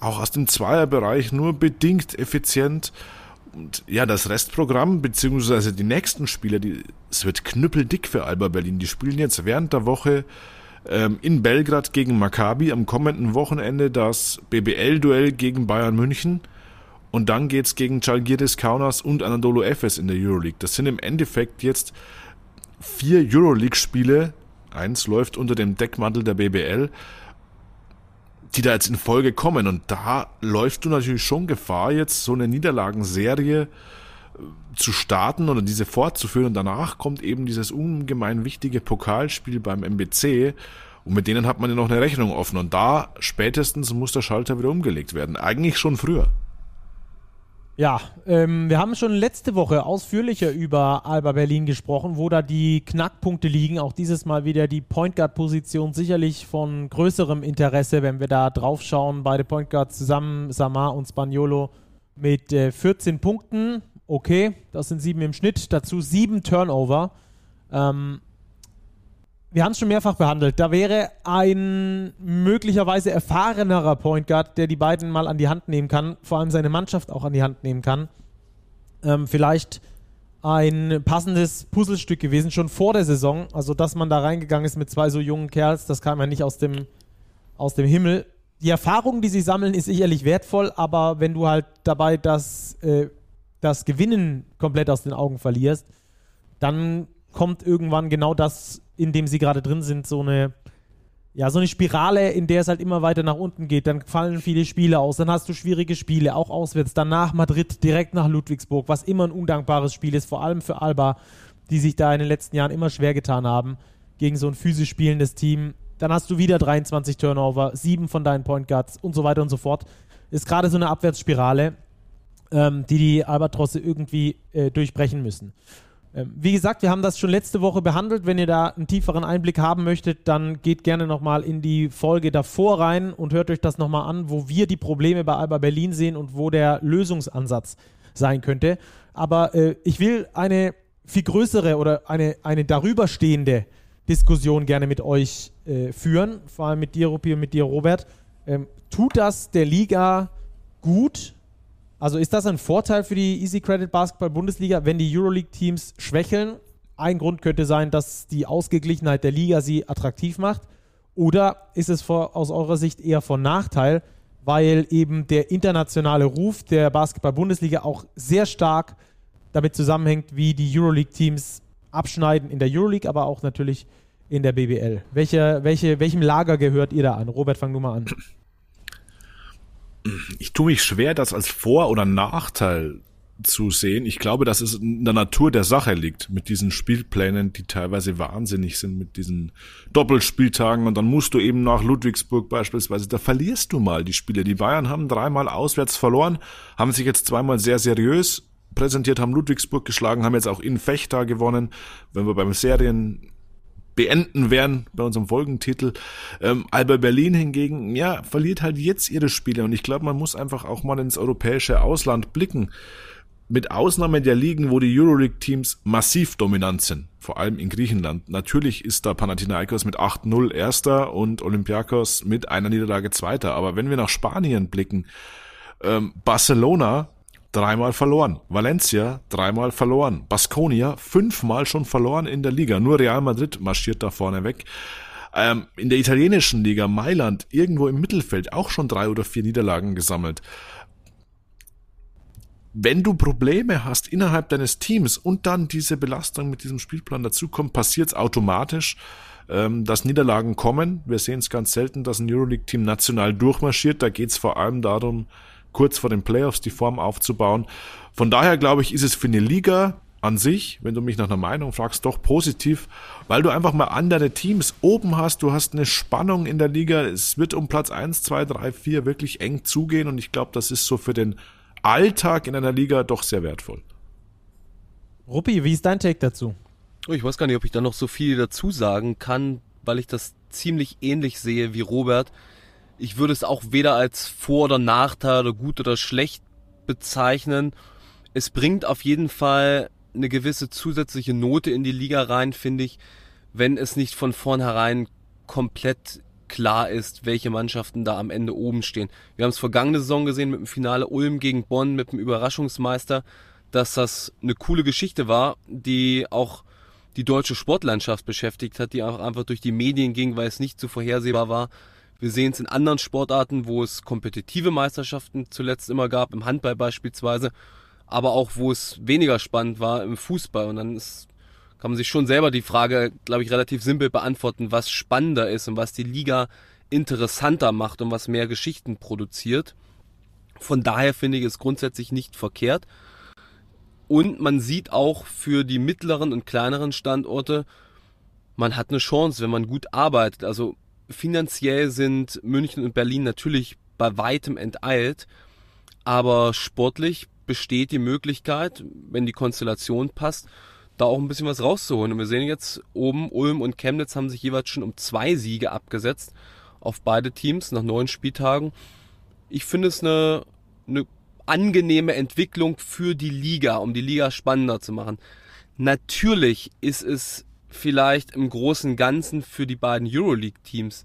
auch aus dem Zweierbereich nur bedingt effizient. Und ja, das Restprogramm, beziehungsweise die nächsten Spiele, die, es wird knüppeldick für Alba Berlin. Die spielen jetzt während der Woche ähm, in Belgrad gegen Maccabi, am kommenden Wochenende das BBL-Duell gegen Bayern München und dann geht's gegen Chalgiris Kaunas und Anadolu Efes in der Euroleague. Das sind im Endeffekt jetzt vier Euroleague-Spiele. Eins läuft unter dem Deckmantel der BBL, die da jetzt in Folge kommen. Und da läufst du natürlich schon Gefahr, jetzt so eine Niederlagenserie äh, zu starten oder diese fortzuführen. Und danach kommt eben dieses ungemein wichtige Pokalspiel beim MBC. Und mit denen hat man ja noch eine Rechnung offen. Und da spätestens muss der Schalter wieder umgelegt werden. Eigentlich schon früher. Ja, ähm, wir haben schon letzte Woche ausführlicher über Alba Berlin gesprochen, wo da die Knackpunkte liegen. Auch dieses Mal wieder die Point Guard Position sicherlich von größerem Interesse, wenn wir da drauf schauen. Beide Point Guards zusammen, Samar und Spaniolo mit äh, 14 Punkten. Okay, das sind sieben im Schnitt. Dazu sieben Turnover. Ähm, wir haben es schon mehrfach behandelt. Da wäre ein möglicherweise erfahrenerer Point Guard, der die beiden mal an die Hand nehmen kann, vor allem seine Mannschaft auch an die Hand nehmen kann. Ähm, vielleicht ein passendes Puzzlestück gewesen, schon vor der Saison. Also, dass man da reingegangen ist mit zwei so jungen Kerls, das kam ja nicht aus dem, aus dem Himmel. Die Erfahrung, die sie sammeln, ist sicherlich wertvoll, aber wenn du halt dabei das, äh, das Gewinnen komplett aus den Augen verlierst, dann kommt irgendwann genau das, in dem sie gerade drin sind, so eine, ja, so eine Spirale, in der es halt immer weiter nach unten geht. Dann fallen viele Spiele aus, dann hast du schwierige Spiele, auch auswärts. Danach Madrid, direkt nach Ludwigsburg, was immer ein undankbares Spiel ist, vor allem für Alba, die sich da in den letzten Jahren immer schwer getan haben, gegen so ein physisch spielendes Team. Dann hast du wieder 23 Turnover, sieben von deinen Point Guards und so weiter und so fort. Ist gerade so eine Abwärtsspirale, ähm, die die Albatrosse irgendwie äh, durchbrechen müssen. Ähm, wie gesagt, wir haben das schon letzte Woche behandelt. Wenn ihr da einen tieferen Einblick haben möchtet, dann geht gerne nochmal in die Folge davor rein und hört euch das nochmal an, wo wir die Probleme bei Alba Berlin sehen und wo der Lösungsansatz sein könnte. Aber äh, ich will eine viel größere oder eine, eine darüberstehende Diskussion gerne mit euch äh, führen, vor allem mit dir, Rupi, und mit dir, Robert. Ähm, tut das der Liga gut, also ist das ein Vorteil für die Easy Credit Basketball Bundesliga, wenn die Euroleague-Teams schwächeln? Ein Grund könnte sein, dass die Ausgeglichenheit der Liga sie attraktiv macht. Oder ist es vor, aus eurer Sicht eher von Nachteil, weil eben der internationale Ruf der Basketball-Bundesliga auch sehr stark damit zusammenhängt, wie die Euroleague-Teams abschneiden in der Euroleague, aber auch natürlich in der BBL. Welche, welche, welchem Lager gehört ihr da an? Robert, fang du mal an ich tue mich schwer, das als Vor- oder Nachteil zu sehen. Ich glaube, dass es in der Natur der Sache liegt mit diesen Spielplänen, die teilweise wahnsinnig sind mit diesen Doppelspieltagen und dann musst du eben nach Ludwigsburg beispielsweise, da verlierst du mal die Spiele. Die Bayern haben dreimal auswärts verloren, haben sich jetzt zweimal sehr seriös präsentiert, haben Ludwigsburg geschlagen, haben jetzt auch in Fechter gewonnen. Wenn wir beim Serien beenden werden bei unserem Folgentitel. Ähm, Alba Berlin hingegen, ja, verliert halt jetzt ihre Spiele und ich glaube, man muss einfach auch mal ins europäische Ausland blicken. Mit Ausnahme der Ligen, wo die Euroleague-Teams massiv dominant sind, vor allem in Griechenland. Natürlich ist da Panathinaikos mit 8-0 Erster und Olympiakos mit einer Niederlage Zweiter. Aber wenn wir nach Spanien blicken, ähm, Barcelona dreimal verloren. Valencia dreimal verloren. Baskonia fünfmal schon verloren in der Liga. Nur Real Madrid marschiert da vorne weg. Ähm, in der italienischen Liga Mailand irgendwo im Mittelfeld auch schon drei oder vier Niederlagen gesammelt. Wenn du Probleme hast innerhalb deines Teams und dann diese Belastung mit diesem Spielplan dazukommt, passiert es automatisch, ähm, dass Niederlagen kommen. Wir sehen es ganz selten, dass ein Euroleague-Team national durchmarschiert. Da geht es vor allem darum, kurz vor den Playoffs die Form aufzubauen. Von daher glaube ich, ist es für eine Liga an sich, wenn du mich nach einer Meinung fragst, doch positiv, weil du einfach mal andere Teams oben hast, du hast eine Spannung in der Liga, es wird um Platz 1, 2, 3, 4 wirklich eng zugehen und ich glaube, das ist so für den Alltag in einer Liga doch sehr wertvoll. Ruppi, wie ist dein Take dazu? Oh, ich weiß gar nicht, ob ich da noch so viel dazu sagen kann, weil ich das ziemlich ähnlich sehe wie Robert ich würde es auch weder als Vor- oder Nachteil oder gut oder schlecht bezeichnen. Es bringt auf jeden Fall eine gewisse zusätzliche Note in die Liga rein, finde ich, wenn es nicht von vornherein komplett klar ist, welche Mannschaften da am Ende oben stehen. Wir haben es vergangene Saison gesehen mit dem Finale Ulm gegen Bonn mit dem Überraschungsmeister, dass das eine coole Geschichte war, die auch die deutsche Sportlandschaft beschäftigt hat, die auch einfach durch die Medien ging, weil es nicht so vorhersehbar war, wir sehen es in anderen Sportarten, wo es kompetitive Meisterschaften zuletzt immer gab, im Handball beispielsweise, aber auch wo es weniger spannend war im Fußball. Und dann ist, kann man sich schon selber die Frage, glaube ich, relativ simpel beantworten, was spannender ist und was die Liga interessanter macht und was mehr Geschichten produziert. Von daher finde ich es grundsätzlich nicht verkehrt. Und man sieht auch für die mittleren und kleineren Standorte, man hat eine Chance, wenn man gut arbeitet. Also finanziell sind München und Berlin natürlich bei weitem enteilt, aber sportlich besteht die Möglichkeit, wenn die Konstellation passt, da auch ein bisschen was rauszuholen. Und wir sehen jetzt oben, Ulm und Chemnitz haben sich jeweils schon um zwei Siege abgesetzt auf beide Teams nach neun Spieltagen. Ich finde es eine, eine angenehme Entwicklung für die Liga, um die Liga spannender zu machen. Natürlich ist es vielleicht im großen Ganzen für die beiden Euroleague-Teams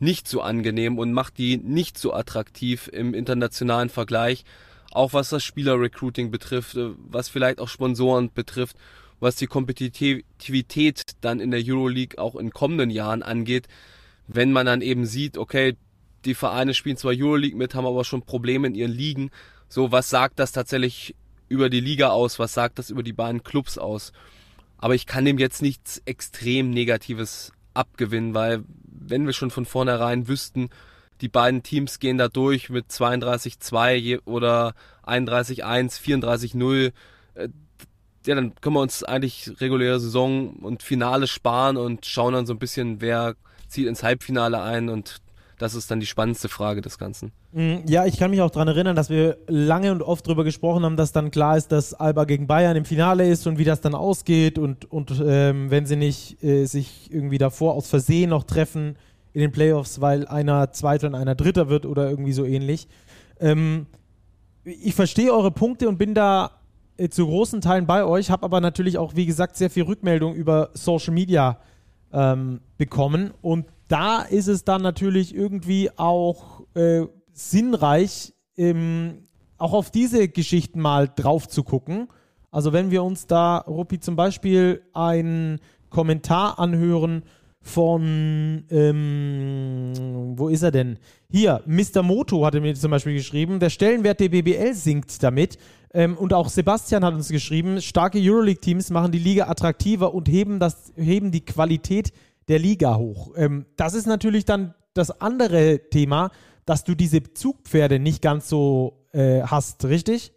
nicht so angenehm und macht die nicht so attraktiv im internationalen Vergleich. auch was das Spielerrecruiting betrifft, äh, was vielleicht auch Sponsoren betrifft, was die Kompetitivität dann in der Euroleague auch in kommenden Jahren angeht, wenn man dann eben sieht, okay, die Vereine spielen zwar Euroleague mit, haben aber schon Probleme in ihren Ligen. So, was sagt das tatsächlich über die Liga aus? Was sagt das über die beiden Clubs aus? Aber ich kann dem jetzt nichts extrem Negatives abgewinnen, weil wenn wir schon von vornherein wüssten, die beiden Teams gehen da durch mit 32-2 oder 31-1, 34-0, äh, ja, dann können wir uns eigentlich reguläre Saison und Finale sparen und schauen dann so ein bisschen, wer zieht ins Halbfinale ein und das ist dann die spannendste Frage des Ganzen. Mm, ja, ich kann mich auch daran erinnern, dass wir lange und oft darüber gesprochen haben, dass dann klar ist, dass Alba gegen Bayern im Finale ist und wie das dann ausgeht und, und ähm, wenn sie nicht äh, sich irgendwie davor aus Versehen noch treffen in den Playoffs, weil einer Zweiter und einer Dritter wird oder irgendwie so ähnlich. Ähm, ich verstehe eure Punkte und bin da äh, zu großen Teilen bei euch, habe aber natürlich auch, wie gesagt, sehr viel Rückmeldung über Social Media ähm, bekommen und da ist es dann natürlich irgendwie auch äh, sinnreich, ähm, auch auf diese Geschichten mal drauf zu gucken. Also wenn wir uns da, Ruppi, zum Beispiel einen Kommentar anhören von, ähm, wo ist er denn? Hier, Mr. Moto hatte mir zum Beispiel geschrieben, der Stellenwert der BBL sinkt damit. Ähm, und auch Sebastian hat uns geschrieben, starke Euroleague-Teams machen die Liga attraktiver und heben, das, heben die Qualität der Liga hoch. Ähm, das ist natürlich dann das andere Thema, dass du diese Zugpferde nicht ganz so äh, hast, richtig?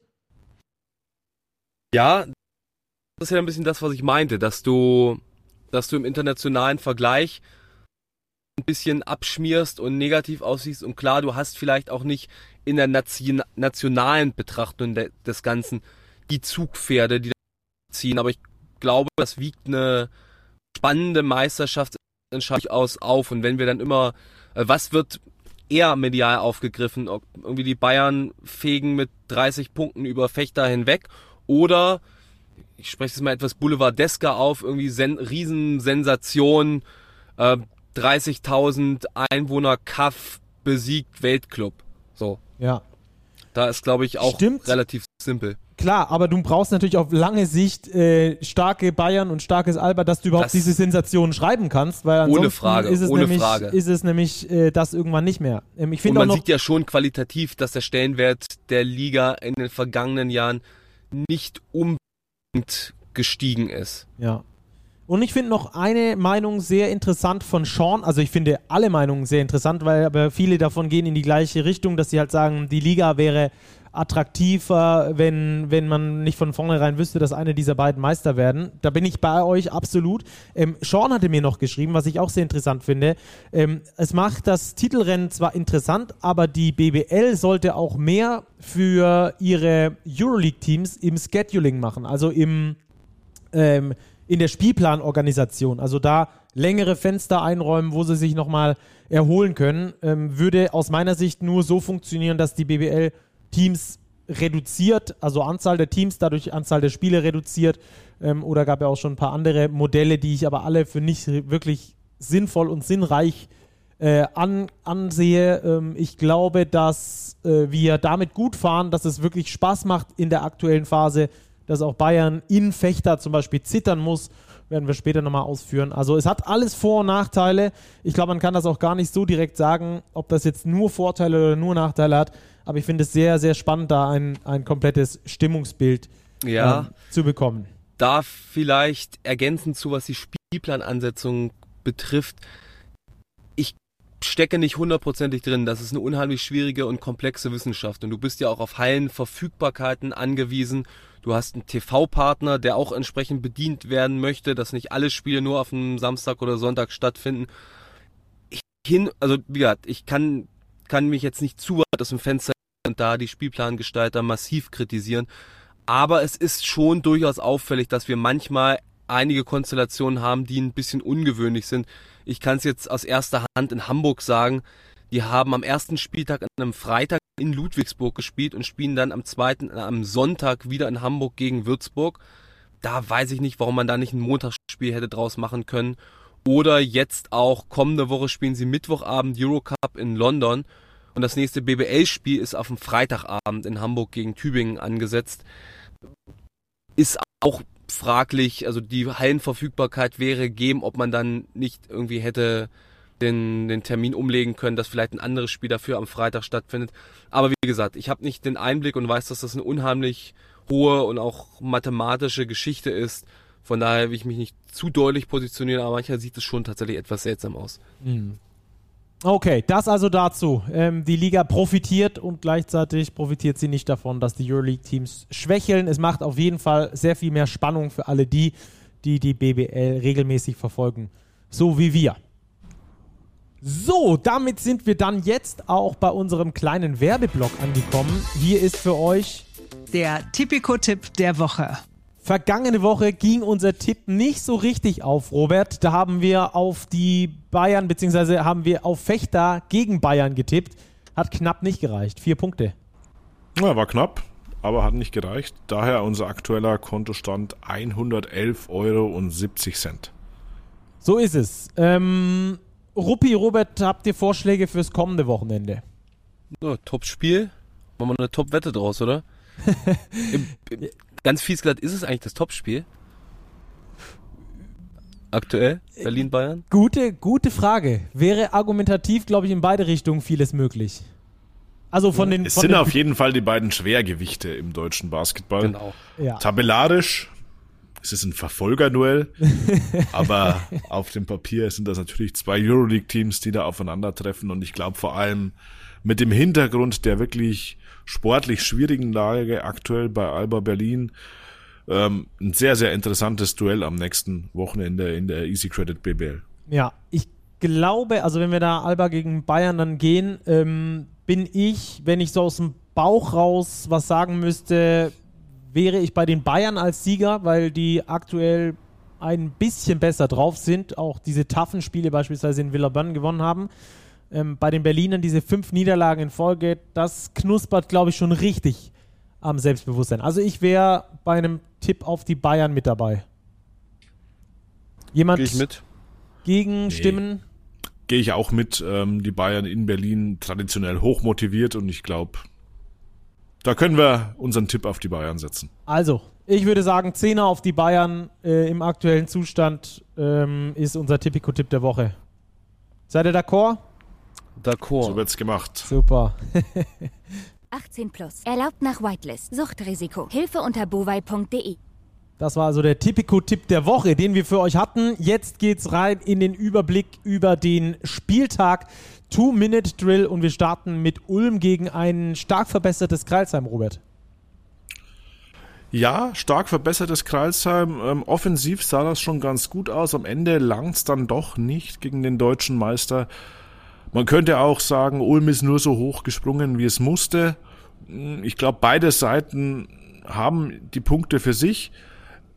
Ja, das ist ja ein bisschen das, was ich meinte, dass du, dass du im internationalen Vergleich ein bisschen abschmierst und negativ aussiehst und klar, du hast vielleicht auch nicht in der Nation, nationalen Betrachtung de, des Ganzen die Zugpferde, die ziehen, aber ich glaube, das wiegt eine spannende Meisterschaft aus auf. Und wenn wir dann immer, äh, was wird eher medial aufgegriffen? Ob irgendwie die Bayern fegen mit 30 Punkten über Fechter hinweg oder ich spreche es mal etwas boulevardesker auf, irgendwie Sen Riesensensation, äh, 30.000 Einwohner Kaff besiegt Weltclub. So. Ja. Da ist, glaube ich, auch Stimmt. relativ simpel. Klar, aber du brauchst natürlich auf lange Sicht äh, starke Bayern und starkes Alba, dass du überhaupt das diese Sensationen schreiben kannst, weil ansonsten ohne Frage, ist es ohne nämlich, Frage. ist es nämlich äh, das irgendwann nicht mehr. Ähm, ich und man sieht ja schon qualitativ, dass der Stellenwert der Liga in den vergangenen Jahren nicht unbedingt gestiegen ist. Ja. Und ich finde noch eine Meinung sehr interessant von Sean. Also ich finde alle Meinungen sehr interessant, weil aber viele davon gehen in die gleiche Richtung, dass sie halt sagen, die Liga wäre attraktiver, wenn, wenn man nicht von vornherein wüsste, dass eine dieser beiden Meister werden. Da bin ich bei euch absolut. Ähm, Sean hatte mir noch geschrieben, was ich auch sehr interessant finde. Ähm, es macht das Titelrennen zwar interessant, aber die BBL sollte auch mehr für ihre Euroleague-Teams im Scheduling machen, also im, ähm, in der Spielplanorganisation. Also da längere Fenster einräumen, wo sie sich nochmal erholen können, ähm, würde aus meiner Sicht nur so funktionieren, dass die BBL Teams reduziert, also Anzahl der Teams, dadurch Anzahl der Spiele reduziert. Ähm, oder gab ja auch schon ein paar andere Modelle, die ich aber alle für nicht wirklich sinnvoll und sinnreich äh, an, ansehe. Ähm, ich glaube, dass äh, wir damit gut fahren, dass es wirklich Spaß macht in der aktuellen Phase, dass auch Bayern in Fechter zum Beispiel zittern muss. Werden wir später nochmal ausführen. Also es hat alles Vor- und Nachteile. Ich glaube, man kann das auch gar nicht so direkt sagen, ob das jetzt nur Vorteile oder nur Nachteile hat aber ich finde es sehr, sehr spannend, da ein, ein komplettes Stimmungsbild ja. ähm, zu bekommen. Da vielleicht ergänzend zu, was die Spielplanansetzung betrifft, ich stecke nicht hundertprozentig drin. Das ist eine unheimlich schwierige und komplexe Wissenschaft. Und du bist ja auch auf Hallenverfügbarkeiten angewiesen. Du hast einen TV-Partner, der auch entsprechend bedient werden möchte, dass nicht alle Spiele nur auf einem Samstag oder Sonntag stattfinden. Ich hin, also wie gesagt, ich kann kann mich jetzt nicht zu weit aus dem Fenster und da die Spielplangestalter massiv kritisieren. Aber es ist schon durchaus auffällig, dass wir manchmal einige Konstellationen haben, die ein bisschen ungewöhnlich sind. Ich kann es jetzt aus erster Hand in Hamburg sagen. Die haben am ersten Spieltag an einem Freitag in Ludwigsburg gespielt und spielen dann am zweiten, am Sonntag wieder in Hamburg gegen Würzburg. Da weiß ich nicht, warum man da nicht ein Montagsspiel hätte draus machen können. Oder jetzt auch kommende Woche spielen sie Mittwochabend Eurocup in London Und das nächste BBL-Spiel ist auf dem Freitagabend in Hamburg gegen Tübingen angesetzt. Ist auch fraglich, also die Hallenverfügbarkeit wäre gegeben, ob man dann nicht irgendwie hätte den, den Termin umlegen können, dass vielleicht ein anderes Spiel dafür am Freitag stattfindet. Aber wie gesagt, ich habe nicht den Einblick und weiß, dass das eine unheimlich hohe und auch mathematische Geschichte ist. Von daher will ich mich nicht zu deutlich positionieren, aber manchmal sieht es schon tatsächlich etwas seltsam aus. Mhm. Okay, das also dazu. Ähm, die Liga profitiert und gleichzeitig profitiert sie nicht davon, dass die Euroleague-Teams schwächeln. Es macht auf jeden Fall sehr viel mehr Spannung für alle die, die die BBL regelmäßig verfolgen. So wie wir. So, damit sind wir dann jetzt auch bei unserem kleinen Werbeblock angekommen. Hier ist für euch der Tipico-Tipp der Woche. Vergangene Woche ging unser Tipp nicht so richtig auf, Robert. Da haben wir auf die Bayern, beziehungsweise haben wir auf Fechter gegen Bayern getippt. Hat knapp nicht gereicht. Vier Punkte. Ja, war knapp, aber hat nicht gereicht. Daher unser aktueller Kontostand 111,70 Euro. So ist es. Ähm, Ruppi, Robert, habt ihr Vorschläge fürs kommende Wochenende? Ja, Top-Spiel. Machen wir eine Top-Wette draus, oder? Im, im, ganz fies gesagt, ist es eigentlich das Topspiel? Aktuell? Berlin-Bayern? Gute, gute Frage. Wäre argumentativ, glaube ich, in beide Richtungen vieles möglich. Also von den. Es von sind den auf jeden Fall die beiden Schwergewichte im deutschen Basketball. Genau. ja. Tabellarisch ist es ein Verfolgerduell, aber auf dem Papier sind das natürlich zwei Euroleague-Teams, die da aufeinandertreffen und ich glaube vor allem mit dem Hintergrund der wirklich sportlich schwierigen Lage aktuell bei Alba Berlin ähm, ein sehr, sehr interessantes Duell am nächsten Wochenende in der Easy Credit BBL. Ja, ich glaube, also wenn wir da Alba gegen Bayern dann gehen, ähm, bin ich, wenn ich so aus dem Bauch raus was sagen müsste, wäre ich bei den Bayern als Sieger, weil die aktuell ein bisschen besser drauf sind, auch diese taffen Spiele beispielsweise in Villeurbanne gewonnen haben. Ähm, bei den Berlinern diese fünf Niederlagen in Folge, das knuspert, glaube ich, schon richtig am Selbstbewusstsein. Also ich wäre bei einem Tipp auf die Bayern mit dabei. Jemand Gehe ich mit. gegen Stimmen? Gehe ich auch mit. Ähm, die Bayern in Berlin traditionell hoch motiviert und ich glaube, da können wir unseren Tipp auf die Bayern setzen. Also, ich würde sagen, Zehner auf die Bayern äh, im aktuellen Zustand ähm, ist unser Tipico-Tipp der Woche. Seid ihr d'accord? D'accord. So wird's gemacht. Super. 18 plus. Erlaubt nach Whitelist. Suchtrisiko. Hilfe unter bovai.de. Das war also der Tipico-Tipp der Woche, den wir für euch hatten. Jetzt geht's rein in den Überblick über den Spieltag. Two-Minute-Drill und wir starten mit Ulm gegen ein stark verbessertes Kreilsheim, Robert. Ja, stark verbessertes Kreilsheim. Ähm, offensiv sah das schon ganz gut aus. Am Ende langt's dann doch nicht gegen den deutschen Meister. Man könnte auch sagen, Ulm ist nur so hoch gesprungen, wie es musste. Ich glaube, beide Seiten haben die Punkte für sich.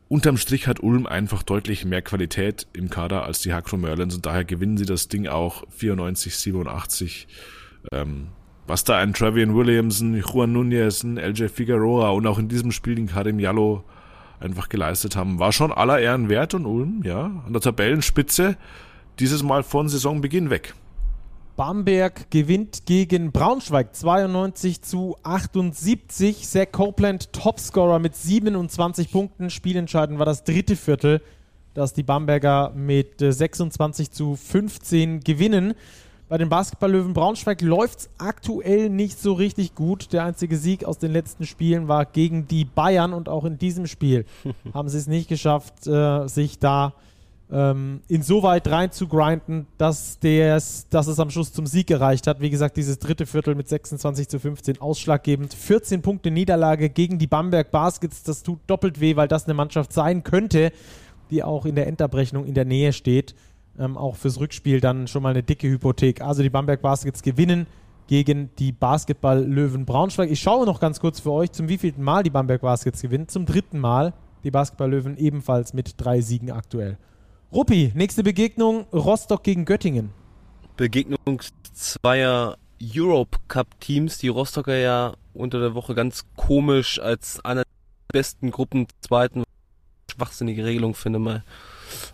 Unterm Strich hat Ulm einfach deutlich mehr Qualität im Kader als die Hakro Merlins und daher gewinnen sie das Ding auch 94, 87. Ähm, was da ein Travian Williamson, Juan Nunez, ein LJ Figueroa und auch in diesem Spiel den Karim Jallo einfach geleistet haben, war schon aller Ehren wert und Ulm, ja, an der Tabellenspitze dieses Mal von Saisonbeginn weg. Bamberg gewinnt gegen Braunschweig 92 zu 78. Zach Copeland Topscorer mit 27 Punkten. Spielentscheidend war das dritte Viertel, das die Bamberger mit 26 zu 15 gewinnen. Bei den Basketballlöwen Braunschweig läuft es aktuell nicht so richtig gut. Der einzige Sieg aus den letzten Spielen war gegen die Bayern und auch in diesem Spiel haben sie es nicht geschafft, äh, sich da ähm, insoweit rein zu grinden, dass, der's, dass es am Schluss zum Sieg gereicht hat. Wie gesagt, dieses dritte Viertel mit 26 zu 15 ausschlaggebend. 14 Punkte Niederlage gegen die Bamberg Baskets. Das tut doppelt weh, weil das eine Mannschaft sein könnte, die auch in der Endabrechnung in der Nähe steht. Ähm, auch fürs Rückspiel dann schon mal eine dicke Hypothek. Also die Bamberg Baskets gewinnen gegen die Basketball-Löwen Braunschweig. Ich schaue noch ganz kurz für euch, zum wievielten Mal die Bamberg Baskets gewinnen. Zum dritten Mal. Die Basketball-Löwen ebenfalls mit drei Siegen aktuell. Ruppi, nächste Begegnung Rostock gegen Göttingen. Begegnung zweier Europe Cup Teams, die Rostocker ja unter der Woche ganz komisch als einer der besten Gruppen zweiten schwachsinnige Regelung finde mal.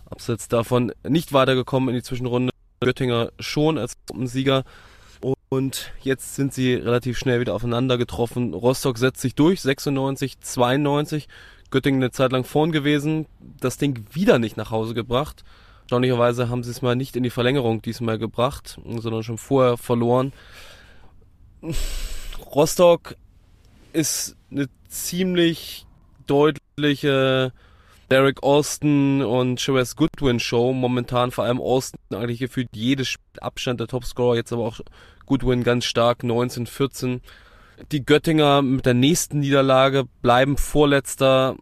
Abseits davon nicht weitergekommen in die Zwischenrunde. Göttinger schon als Sieger. Und Und jetzt sind sie relativ schnell wieder aufeinander getroffen. Rostock setzt sich durch, 96, 92. Göttingen eine Zeit lang vorn gewesen, das Ding wieder nicht nach Hause gebracht. Erstaunlicherweise haben sie es mal nicht in die Verlängerung diesmal gebracht, sondern schon vorher verloren. Rostock ist eine ziemlich deutliche Derek Austin und Sherez Goodwin Show. Momentan vor allem Austin eigentlich gefühlt jedes Abstand der Topscorer, jetzt aber auch Goodwin ganz stark, 19-14. Die Göttinger mit der nächsten Niederlage bleiben Vorletzter,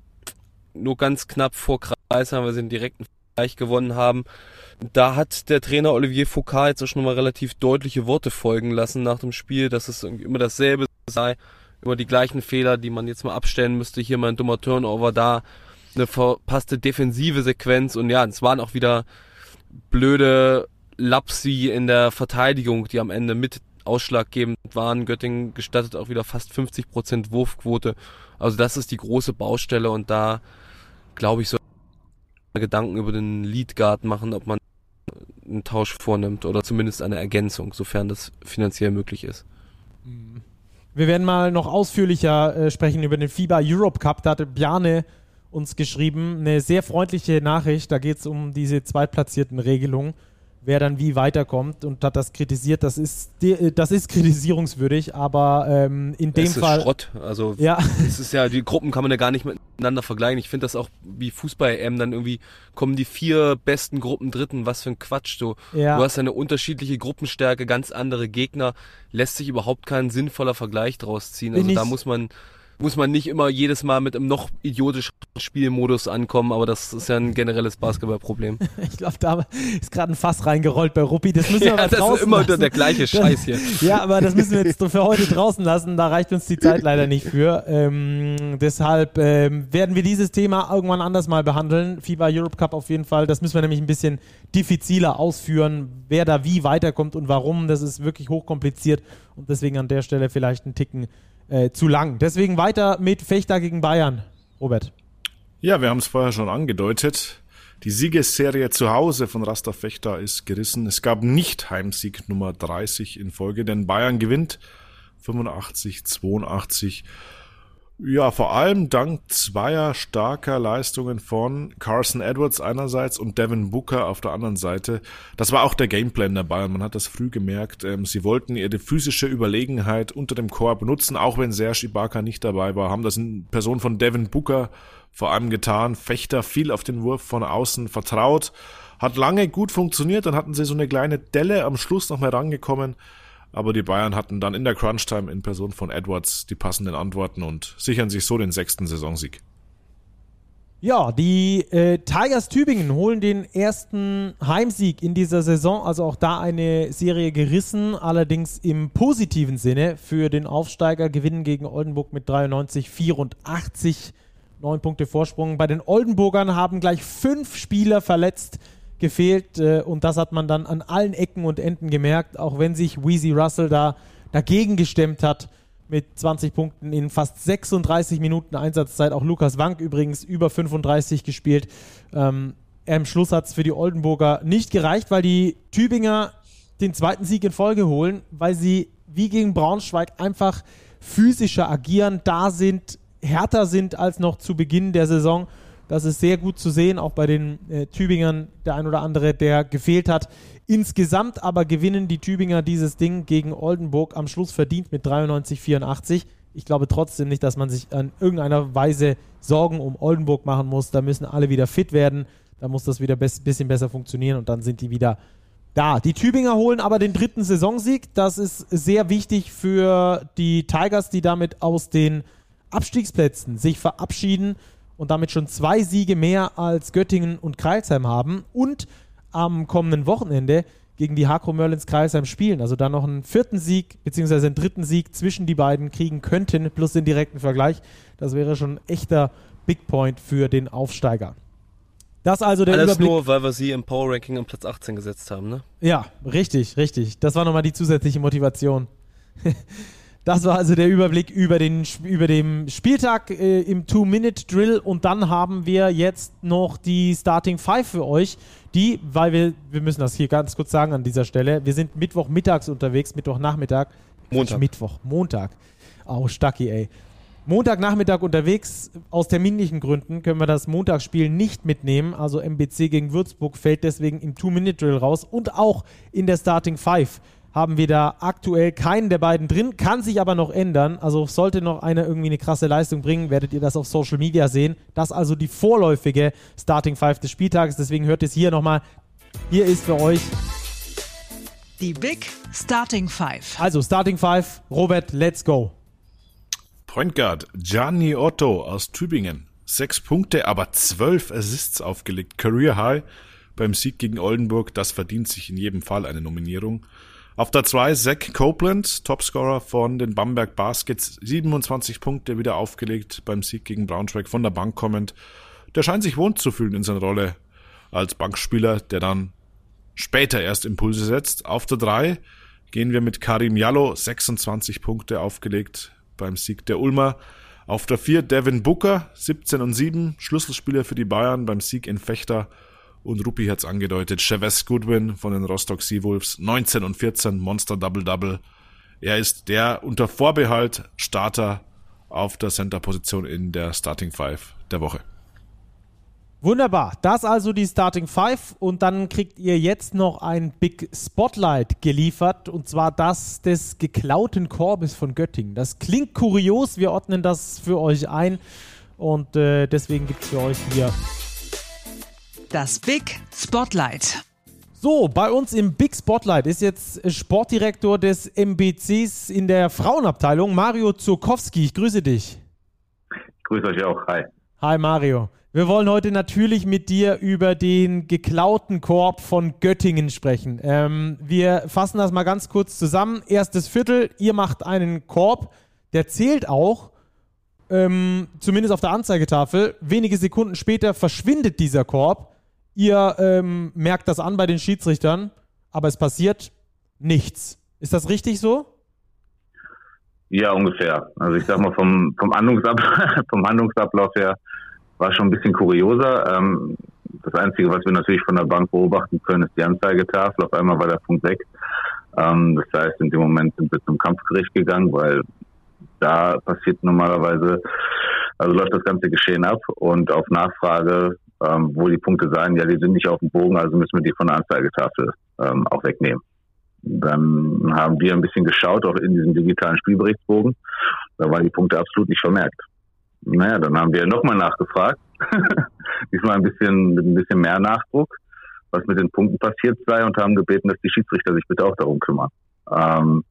nur ganz knapp vor Kreisheim, weil sie den direkten Vergleich gewonnen haben. Da hat der Trainer Olivier Foucault jetzt auch schon mal relativ deutliche Worte folgen lassen nach dem Spiel, dass es immer dasselbe sei, immer die gleichen Fehler, die man jetzt mal abstellen müsste. Hier mal ein dummer Turnover, da eine verpasste defensive Sequenz und ja, es waren auch wieder blöde Lapsi in der Verteidigung, die am Ende mit ausschlaggebend waren. Göttingen gestattet auch wieder fast 50% Wurfquote. Also das ist die große Baustelle und da glaube ich so Gedanken über den Lead Guard machen, ob man einen Tausch vornimmt oder zumindest eine Ergänzung, sofern das finanziell möglich ist. Wir werden mal noch ausführlicher äh, sprechen über den FIBA Europe Cup. Da hatte Bjarne uns geschrieben, eine sehr freundliche Nachricht. Da geht es um diese zweitplatzierten Regelungen wer dann wie weiterkommt und hat das kritisiert. Das ist, das ist kritisierungswürdig, aber ähm, in dem es ist Fall. Schrott. Also ja. es ist ja, die Gruppen kann man ja gar nicht miteinander vergleichen. Ich finde das auch wie Fußball-EM, dann irgendwie kommen die vier besten Gruppen dritten, was für ein Quatsch. Du, Ja. du hast eine unterschiedliche Gruppenstärke, ganz andere Gegner, lässt sich überhaupt kein sinnvoller Vergleich draus ziehen. Also da muss man muss man nicht immer jedes Mal mit einem noch idiotischeren Spielmodus ankommen, aber das ist ja ein generelles Basketballproblem. Ich glaube, da ist gerade ein Fass reingerollt bei Ruppi. Das müssen wir ja, aber das ist immer lassen. der gleiche Scheiß hier. Ja, aber das müssen wir jetzt für heute draußen lassen. Da reicht uns die Zeit leider nicht für. Ähm, deshalb ähm, werden wir dieses Thema irgendwann anders mal behandeln. FIBA Europe Cup auf jeden Fall. Das müssen wir nämlich ein bisschen diffiziler ausführen, wer da wie weiterkommt und warum. Das ist wirklich hochkompliziert und deswegen an der Stelle vielleicht ein Ticken äh, zu lang. Deswegen weiter mit Fechter gegen Bayern. Robert. Ja, wir haben es vorher schon angedeutet. Die Siegesserie zu Hause von Rasta Fechter ist gerissen. Es gab nicht Heimsieg Nummer 30 in Folge, denn Bayern gewinnt 85, 82. Ja, vor allem dank zweier starker Leistungen von Carson Edwards einerseits und Devin Booker auf der anderen Seite. Das war auch der Gameplan der Bayern. Man hat das früh gemerkt. Ähm, sie wollten ihre physische Überlegenheit unter dem Korb benutzen, auch wenn Serge Ibaka nicht dabei war, haben das in Person von Devin Booker vor allem getan. Fechter viel auf den Wurf von außen vertraut. Hat lange gut funktioniert, dann hatten sie so eine kleine Delle am Schluss noch mal rangekommen. Aber die Bayern hatten dann in der Crunch-Time in Person von Edwards die passenden Antworten und sichern sich so den sechsten Saisonsieg. Ja, die äh, Tigers Tübingen holen den ersten Heimsieg in dieser Saison, also auch da eine Serie gerissen, allerdings im positiven Sinne für den Aufsteiger, gewinnen gegen Oldenburg mit 93, 84, neun Punkte Vorsprung. Bei den Oldenburgern haben gleich fünf Spieler verletzt gefehlt äh, und das hat man dann an allen Ecken und Enden gemerkt, auch wenn sich Weezy Russell da dagegen gestemmt hat mit 20 Punkten in fast 36 Minuten Einsatzzeit. Auch Lukas Wank übrigens über 35 gespielt. Ähm, am Schluss hat es für die Oldenburger nicht gereicht, weil die Tübinger den zweiten Sieg in Folge holen, weil sie wie gegen Braunschweig einfach physischer agieren, da sind, härter sind als noch zu Beginn der Saison. Das ist sehr gut zu sehen, auch bei den äh, Tübingern, der ein oder andere, der gefehlt hat. Insgesamt aber gewinnen die Tübinger dieses Ding gegen Oldenburg am Schluss verdient mit 93-84. Ich glaube trotzdem nicht, dass man sich an irgendeiner Weise Sorgen um Oldenburg machen muss. Da müssen alle wieder fit werden. Da muss das wieder ein bisschen besser funktionieren und dann sind die wieder da. Die Tübinger holen aber den dritten Saisonsieg. Das ist sehr wichtig für die Tigers, die damit aus den Abstiegsplätzen sich verabschieden und damit schon zwei Siege mehr als Göttingen und Kreilsheim haben und am kommenden Wochenende gegen die Hakro Merlins Kreilsheim spielen. Also da noch einen vierten Sieg beziehungsweise einen dritten Sieg zwischen die beiden kriegen könnten, plus den direkten Vergleich. Das wäre schon ein echter Big Point für den Aufsteiger. Das also der Alles Überblick. nur, weil wir sie im Power Ranking am Platz 18 gesetzt haben, ne? Ja, richtig, richtig. Das war nochmal die zusätzliche Motivation. Das war also der Überblick über den über dem Spieltag äh, im Two-Minute-Drill und dann haben wir jetzt noch die Starting Five für euch, die, weil wir, wir müssen das hier ganz kurz sagen an dieser Stelle, wir sind Mittwochmittags unterwegs, Mittwochnachmittag. Montag. Mittwoch, Montag. Oh, Stacki, ey. Montagnachmittag unterwegs. Aus terminlichen Gründen können wir das Montagsspiel nicht mitnehmen. Also MBC gegen Würzburg fällt deswegen im Two-Minute-Drill raus. Und auch in der Starting Five haben wir da aktuell keinen der beiden drin, kann sich aber noch ändern. Also sollte noch einer irgendwie eine krasse Leistung bringen, werdet ihr das auf Social Media sehen. Das ist also die vorläufige Starting Five des Spieltages. Deswegen hört es hier nochmal. Hier ist für euch die Big Starting Five. Also Starting Five, Robert, let's go. Point Guard Gianni Otto aus Tübingen. Sechs Punkte, aber zwölf Assists aufgelegt. Career High beim Sieg gegen Oldenburg. Das verdient sich in jedem Fall eine Nominierung. Auf der 2 Zach Copeland, Topscorer von den Bamberg Baskets. 27 Punkte wieder aufgelegt beim Sieg gegen Braunschweig von der Bank kommend. Der scheint sich wohnt zu fühlen in seiner Rolle als Bankspieler, der dann später erst Impulse setzt. Auf der 3 gehen wir mit Karim Jallo, 26 Punkte aufgelegt beim Sieg der Ulmer. Auf der 4 Devin Booker, 17 und 7, Schlüsselspieler für die Bayern beim Sieg in Fechter. Und Rupi hat's angedeutet, Chavez Goodwin von den Rostock Seawolves, 19 und 14, Monster Double-Double. Er ist der unter Vorbehalt Starter auf der Center-Position in der Starting Five der Woche. Wunderbar. Das also die Starting Five und dann kriegt ihr jetzt noch ein Big Spotlight geliefert und zwar das des geklauten Korbes von Göttingen. Das klingt kurios, wir ordnen das für euch ein und äh, deswegen gibt es für euch hier das Big Spotlight. So, bei uns im Big Spotlight ist jetzt Sportdirektor des MBCs in der Frauenabteilung, Mario Zurkowski. Ich grüße dich. Ich grüße euch auch. Hi. Hi Mario. Wir wollen heute natürlich mit dir über den geklauten Korb von Göttingen sprechen. Ähm, wir fassen das mal ganz kurz zusammen. Erstes Viertel, ihr macht einen Korb, der zählt auch, ähm, zumindest auf der Anzeigetafel. Wenige Sekunden später verschwindet dieser Korb. Ihr ähm, merkt das an bei den Schiedsrichtern, aber es passiert nichts. Ist das richtig so? Ja, ungefähr. Also ich sag mal vom, vom, Handlungsablauf, vom Handlungsablauf her war schon ein bisschen kurioser. Ähm, das Einzige, was wir natürlich von der Bank beobachten können, ist die Anzeigetafel. Auf einmal war der Punkt weg. Ähm, das heißt, in dem Moment sind wir zum Kampfgericht gegangen, weil da passiert normalerweise, also läuft das ganze Geschehen ab und auf Nachfrage, ähm, wo die Punkte sein, ja, die sind nicht auf dem Bogen, also müssen wir die von der Anzeigetafel ähm, auch wegnehmen. Dann haben wir ein bisschen geschaut, auch in diesem digitalen Spielberichtsbogen. Da waren die Punkte absolut nicht vermerkt. Naja, dann haben wir nochmal nachgefragt. Diesmal ein bisschen, mit ein bisschen mehr Nachdruck, was mit den Punkten passiert sei und haben gebeten, dass die Schiedsrichter sich bitte auch darum kümmern. Ähm,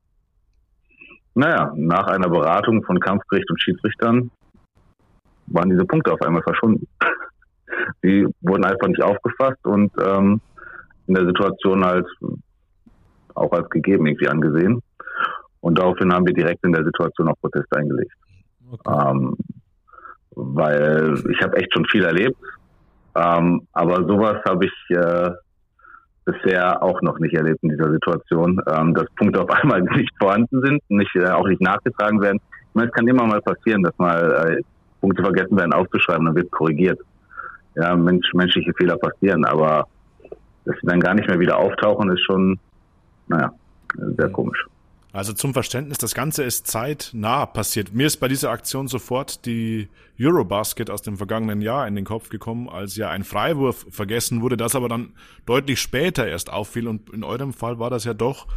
naja, nach einer Beratung von Kampfgericht und Schiedsrichtern waren diese Punkte auf einmal verschwunden. Die wurden einfach nicht aufgefasst und ähm, in der Situation halt auch als gegeben irgendwie angesehen. Und daraufhin haben wir direkt in der Situation auch Protest eingelegt. Okay. Ähm, weil ich habe echt schon viel erlebt. Ähm, aber sowas habe ich äh, bisher auch noch nicht erlebt in dieser Situation, ähm, dass Punkte auf einmal nicht vorhanden sind, nicht äh, auch nicht nachgetragen werden. Ich meine, es kann immer mal passieren, dass mal äh, Punkte vergessen werden aufzuschreiben, dann wird korrigiert. Ja, Mensch, menschliche Fehler passieren, aber dass sie dann gar nicht mehr wieder auftauchen, ist schon, naja, sehr komisch. Also zum Verständnis, das Ganze ist zeitnah passiert. Mir ist bei dieser Aktion sofort die Eurobasket aus dem vergangenen Jahr in den Kopf gekommen, als ja ein Freiwurf vergessen wurde, das aber dann deutlich später erst auffiel. Und in eurem Fall war das ja doch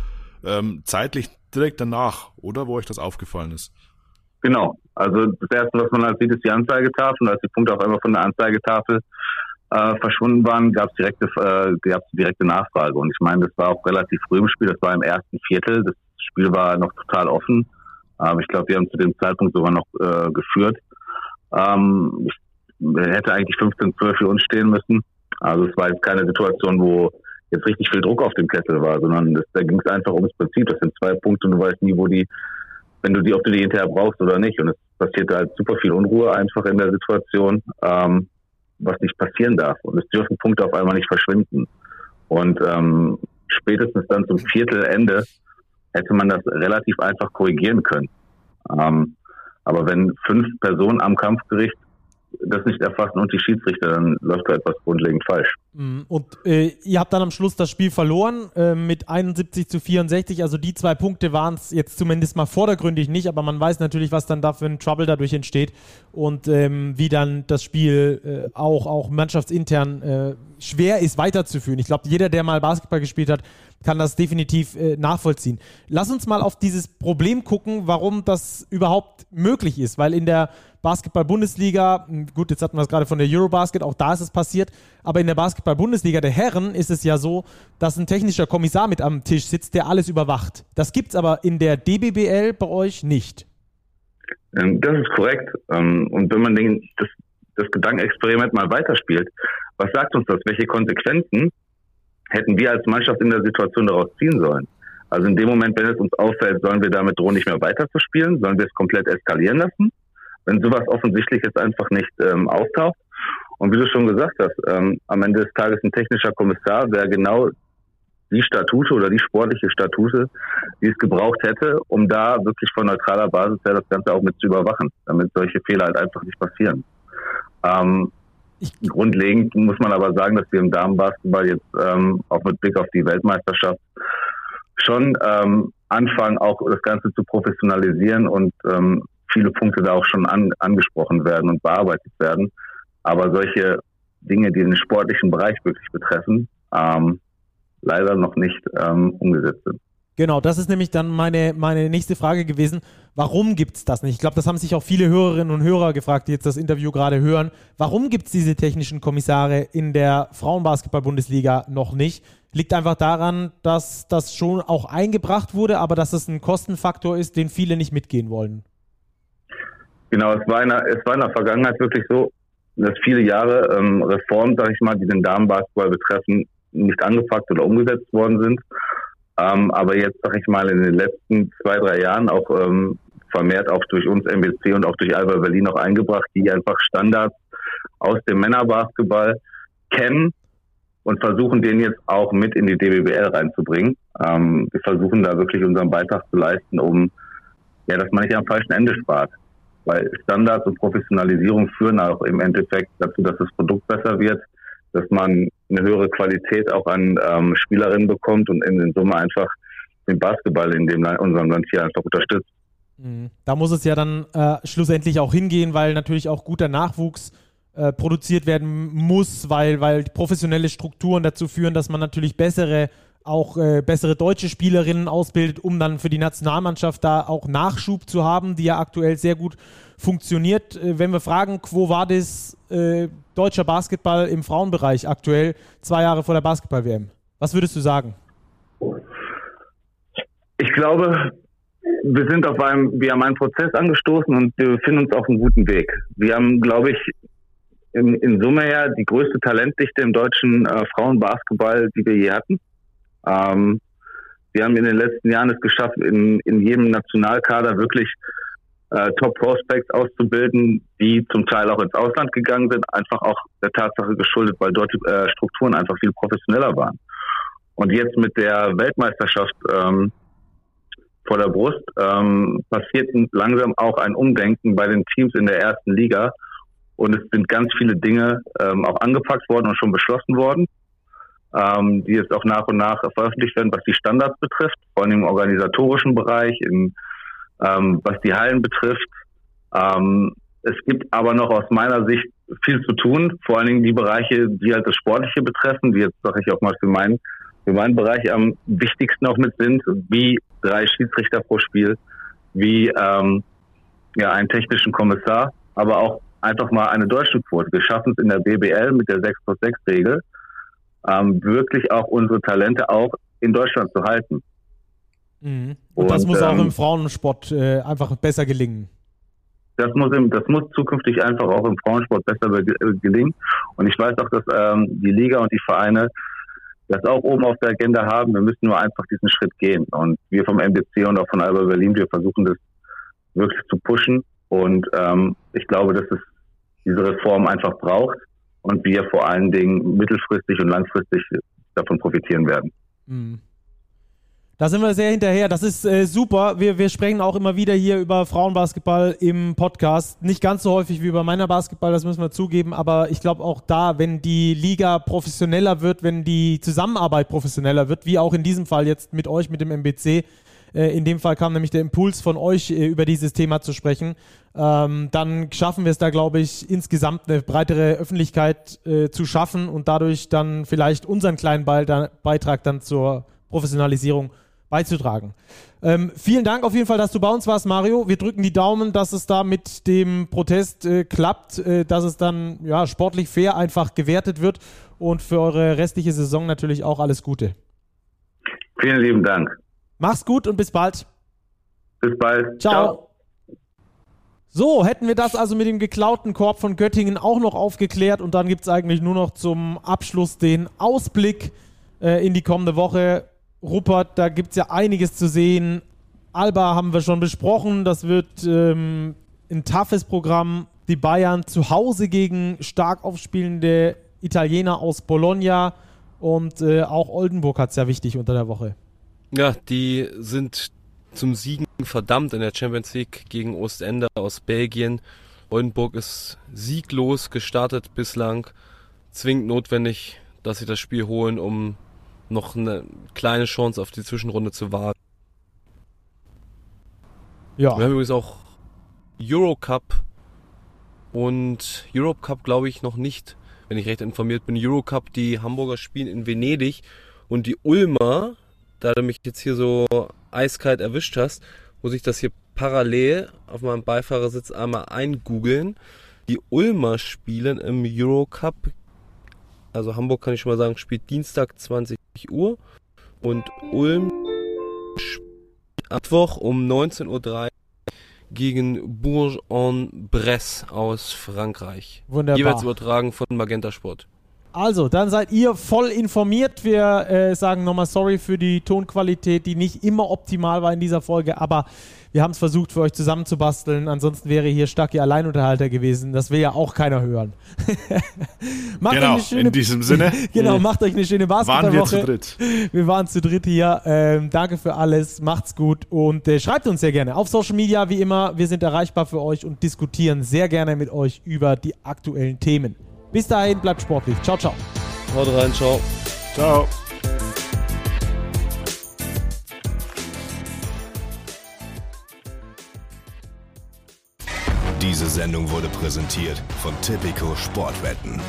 ähm, zeitlich direkt danach, oder? Wo euch das aufgefallen ist. Genau. Also das Erste, was man halt sieht, ist die Anzeigetafel. Und als die Punkte auf einmal von der Anzeigetafel äh, verschwunden waren, gab es direkte, äh, gab's direkte Nachfrage. Und ich meine, das war auch relativ früh im Spiel. Das war im ersten Viertel. Das Spiel war noch total offen. Aber ich glaube, wir haben zu dem Zeitpunkt sogar noch äh, geführt. Ähm, ich hätte eigentlich 15-12 für uns stehen müssen. Also es war jetzt keine Situation, wo jetzt richtig viel Druck auf dem Kessel war, sondern das, da ging es einfach ums Prinzip. Das sind zwei Punkte und du weißt nie, wo die, wenn du die, ob du die hinterher brauchst oder nicht. Und es passiert halt super viel Unruhe einfach in der Situation, ähm, was nicht passieren darf. Und es dürfen Punkte auf einmal nicht verschwinden. Und ähm, spätestens dann zum Viertelende hätte man das relativ einfach korrigieren können. Ähm, aber wenn fünf Personen am Kampfgericht das nicht erfassen und die Schiedsrichter, dann läuft da etwas grundlegend falsch. Mhm. Und äh, ihr habt dann am Schluss das Spiel verloren äh, mit 71 zu 64. Also die zwei Punkte waren es jetzt zumindest mal vordergründig nicht, aber man weiß natürlich, was dann da für ein Trouble dadurch entsteht und ähm, wie dann das Spiel äh, auch, auch mannschaftsintern äh, schwer ist weiterzuführen. Ich glaube, jeder, der mal Basketball gespielt hat, kann das definitiv äh, nachvollziehen. Lass uns mal auf dieses Problem gucken, warum das überhaupt möglich ist, weil in der Basketball-Bundesliga, hm, gut, jetzt hatten wir es gerade von der Eurobasket, auch da ist es passiert, aber in der Basketball-Bundesliga der Herren ist es ja so, dass ein technischer Kommissar mit am Tisch sitzt, der alles überwacht. Das gibt es aber in der DBBL bei euch nicht. Ähm, das ist korrekt. Ähm, und wenn man das, das Gedankenexperiment mal weiterspielt, was sagt uns das? Welche Konsequenzen hätten wir als Mannschaft in der Situation daraus ziehen sollen? Also in dem Moment, wenn es uns auffällt, sollen wir damit drohen, nicht mehr weiterzuspielen? Sollen wir es komplett eskalieren lassen? Wenn sowas offensichtlich jetzt einfach nicht ähm, auftaucht. Und wie du schon gesagt hast, ähm, am Ende des Tages ein technischer Kommissar, der genau die Statute oder die sportliche Statute, die es gebraucht hätte, um da wirklich von neutraler Basis her das Ganze auch mit zu überwachen, damit solche Fehler halt einfach nicht passieren. Ähm, grundlegend muss man aber sagen, dass wir im Damenbasketball jetzt ähm, auch mit Blick auf die Weltmeisterschaft schon ähm, anfangen, auch das Ganze zu professionalisieren und ähm, viele Punkte da auch schon an, angesprochen werden und bearbeitet werden. Aber solche Dinge, die den sportlichen Bereich wirklich betreffen, ähm, leider noch nicht ähm, umgesetzt sind. Genau, das ist nämlich dann meine, meine nächste Frage gewesen. Warum gibt es das nicht? Ich glaube, das haben sich auch viele Hörerinnen und Hörer gefragt, die jetzt das Interview gerade hören. Warum gibt es diese technischen Kommissare in der Frauenbasketball-Bundesliga noch nicht? Liegt einfach daran, dass das schon auch eingebracht wurde, aber dass es ein Kostenfaktor ist, den viele nicht mitgehen wollen. Genau, es war, in der, es war in der Vergangenheit wirklich so, dass viele Jahre ähm, Reformen, sag ich mal, die den Damenbasketball betreffen, nicht angepackt oder umgesetzt worden sind. Ähm, aber jetzt, sag ich mal, in den letzten zwei, drei Jahren auch ähm, vermehrt auch durch uns MBC und auch durch Alba Berlin auch eingebracht, die einfach Standards aus dem Männerbasketball kennen und versuchen den jetzt auch mit in die DBBL reinzubringen. Ähm, wir versuchen da wirklich unseren Beitrag zu leisten, um ja, dass man nicht am falschen Ende spart. Weil Standards und Professionalisierung führen auch im Endeffekt dazu, dass das Produkt besser wird, dass man eine höhere Qualität auch an ähm, Spielerinnen bekommt und in, in Summe einfach den Basketball in dem unserem Land hier einfach unterstützt. Mhm. Da muss es ja dann äh, schlussendlich auch hingehen, weil natürlich auch guter Nachwuchs äh, produziert werden muss, weil, weil professionelle Strukturen dazu führen, dass man natürlich bessere auch äh, bessere deutsche Spielerinnen ausbildet, um dann für die Nationalmannschaft da auch Nachschub zu haben, die ja aktuell sehr gut funktioniert. Äh, wenn wir fragen, Quo Vadis äh, deutscher Basketball im Frauenbereich aktuell, zwei Jahre vor der Basketball-WM, was würdest du sagen? Ich glaube, wir sind auf einem, wir haben einen Prozess angestoßen und wir befinden uns auf einem guten Weg. Wir haben, glaube ich, in, in Summe ja die größte Talentdichte im deutschen äh, Frauenbasketball, die wir je hatten. Ähm, wir haben in den letzten Jahren es geschafft, in, in jedem Nationalkader wirklich äh, Top-Prospects auszubilden, die zum Teil auch ins Ausland gegangen sind, einfach auch der Tatsache geschuldet, weil dort die äh, Strukturen einfach viel professioneller waren. Und jetzt mit der Weltmeisterschaft ähm, vor der Brust ähm, passiert langsam auch ein Umdenken bei den Teams in der ersten Liga. Und es sind ganz viele Dinge ähm, auch angepackt worden und schon beschlossen worden ähm, die jetzt auch nach und nach veröffentlicht werden, was die Standards betrifft, vor allem im organisatorischen Bereich, in, ähm, was die Hallen betrifft. Ähm, es gibt aber noch aus meiner Sicht viel zu tun, vor allen Dingen die Bereiche, die halt das Sportliche betreffen, die jetzt sage ich auch mal für meinen, für meinen Bereich am wichtigsten auch mit sind, wie drei Schiedsrichter pro Spiel, wie ähm, ja einen technischen Kommissar, aber auch einfach mal eine deutsche Quote. Wir schaffen es in der BBL mit der 6 plus 6 Regel, ähm, wirklich auch unsere Talente auch in Deutschland zu halten. Mhm. Und, Und, das muss ähm, auch im Frauensport äh, einfach besser gelingen. Das muss, im, das muss zukünftig einfach auch im Frauensport besser äh, gelingen. Und ich weiß auch, dass ähm, die Liga und die Vereine das auch oben auf der Agenda haben. Wir müssen nur einfach diesen Schritt gehen. Und wir vom MBC und auch von Alba Berlin, wir versuchen das wirklich zu pushen. Und ähm, ich glaube, dass es diese Reform einfach braucht und wir vor allen Dingen mittelfristig und langfristig davon profitieren werden. Mhm. Da sind wir sehr hinterher. Das ist äh, super. Wir, wir sprechen auch immer wieder hier über Frauenbasketball im Podcast. Nicht ganz so häufig wie über meiner Basketball, das müssen wir zugeben. Aber ich glaube auch da, wenn die Liga professioneller wird, wenn die Zusammenarbeit professioneller wird, wie auch in diesem Fall jetzt mit euch, mit dem MBC, in dem Fall kam nämlich der Impuls von euch, äh, über dieses Thema zu sprechen. Ähm, dann schaffen wir es da, glaube ich, insgesamt eine breitere Öffentlichkeit äh, zu schaffen und dadurch dann vielleicht unseren kleinen Beitrag dann zur Professionalisierung beizutragen. Ähm, vielen Dank auf jeden Fall, dass du bei uns warst, Mario. Wir drücken die Daumen, dass es da mit dem Protest äh, klappt, äh, dass es dann ja, sportlich fair einfach gewertet wird und für eure restliche Saison natürlich auch alles Gute. Vielen lieben Dank. Mach's gut und bis bald. Bis bald. Ciao. Ciao. So, hätten wir das also mit dem geklauten Korb von Göttingen auch noch aufgeklärt und dann gibt es eigentlich nur noch zum Abschluss den Ausblick äh, in die kommende Woche. Rupert, da gibt es ja einiges zu sehen. Alba haben wir schon besprochen. Das wird ähm, ein toughes Programm. Die Bayern zu Hause gegen stark aufspielende Italiener aus Bologna. Und äh, auch Oldenburg hat es ja wichtig unter der Woche. Ja, die sind zum Siegen verdammt in der Champions League gegen Ostende aus Belgien. Oldenburg ist sieglos gestartet bislang. Zwingend notwendig, dass sie das Spiel holen, um noch eine kleine Chance auf die Zwischenrunde zu wagen. Ja. Wir haben übrigens auch Eurocup und Eurocup glaube ich noch nicht, wenn ich recht informiert bin. Eurocup, die Hamburger spielen in Venedig und die Ulmer, da du mich jetzt hier so eiskalt erwischt hast, muss ich das hier parallel auf meinem Beifahrersitz einmal eingoogeln. Die Ulmer spielen im Eurocup also Hamburg kann ich schon mal sagen, spielt Dienstag 20 Uhr und Ulm spielt Mittwoch um 19.03 Uhr gegen Bourges-en-Bresse aus Frankreich. Wunderbar. Jeweils übertragen von Magenta Sport. Also, dann seid ihr voll informiert. Wir äh, sagen nochmal sorry für die Tonqualität, die nicht immer optimal war in dieser Folge, aber wir haben es versucht für euch zusammenzubasteln. Ansonsten wäre hier Stacki Alleinunterhalter gewesen. Das will ja auch keiner hören. macht genau, schöne, in diesem Sinne. genau, macht euch eine schöne Basketballwoche. Waren wir zu dritt. Wir waren zu dritt hier. Ähm, danke für alles. Macht's gut und äh, schreibt uns sehr gerne auf Social Media, wie immer. Wir sind erreichbar für euch und diskutieren sehr gerne mit euch über die aktuellen Themen. Bis dahin, bleibt sportlich. Ciao, ciao. Haut rein, ciao. Ciao. Diese Sendung wurde präsentiert von Tipico Sportwetten.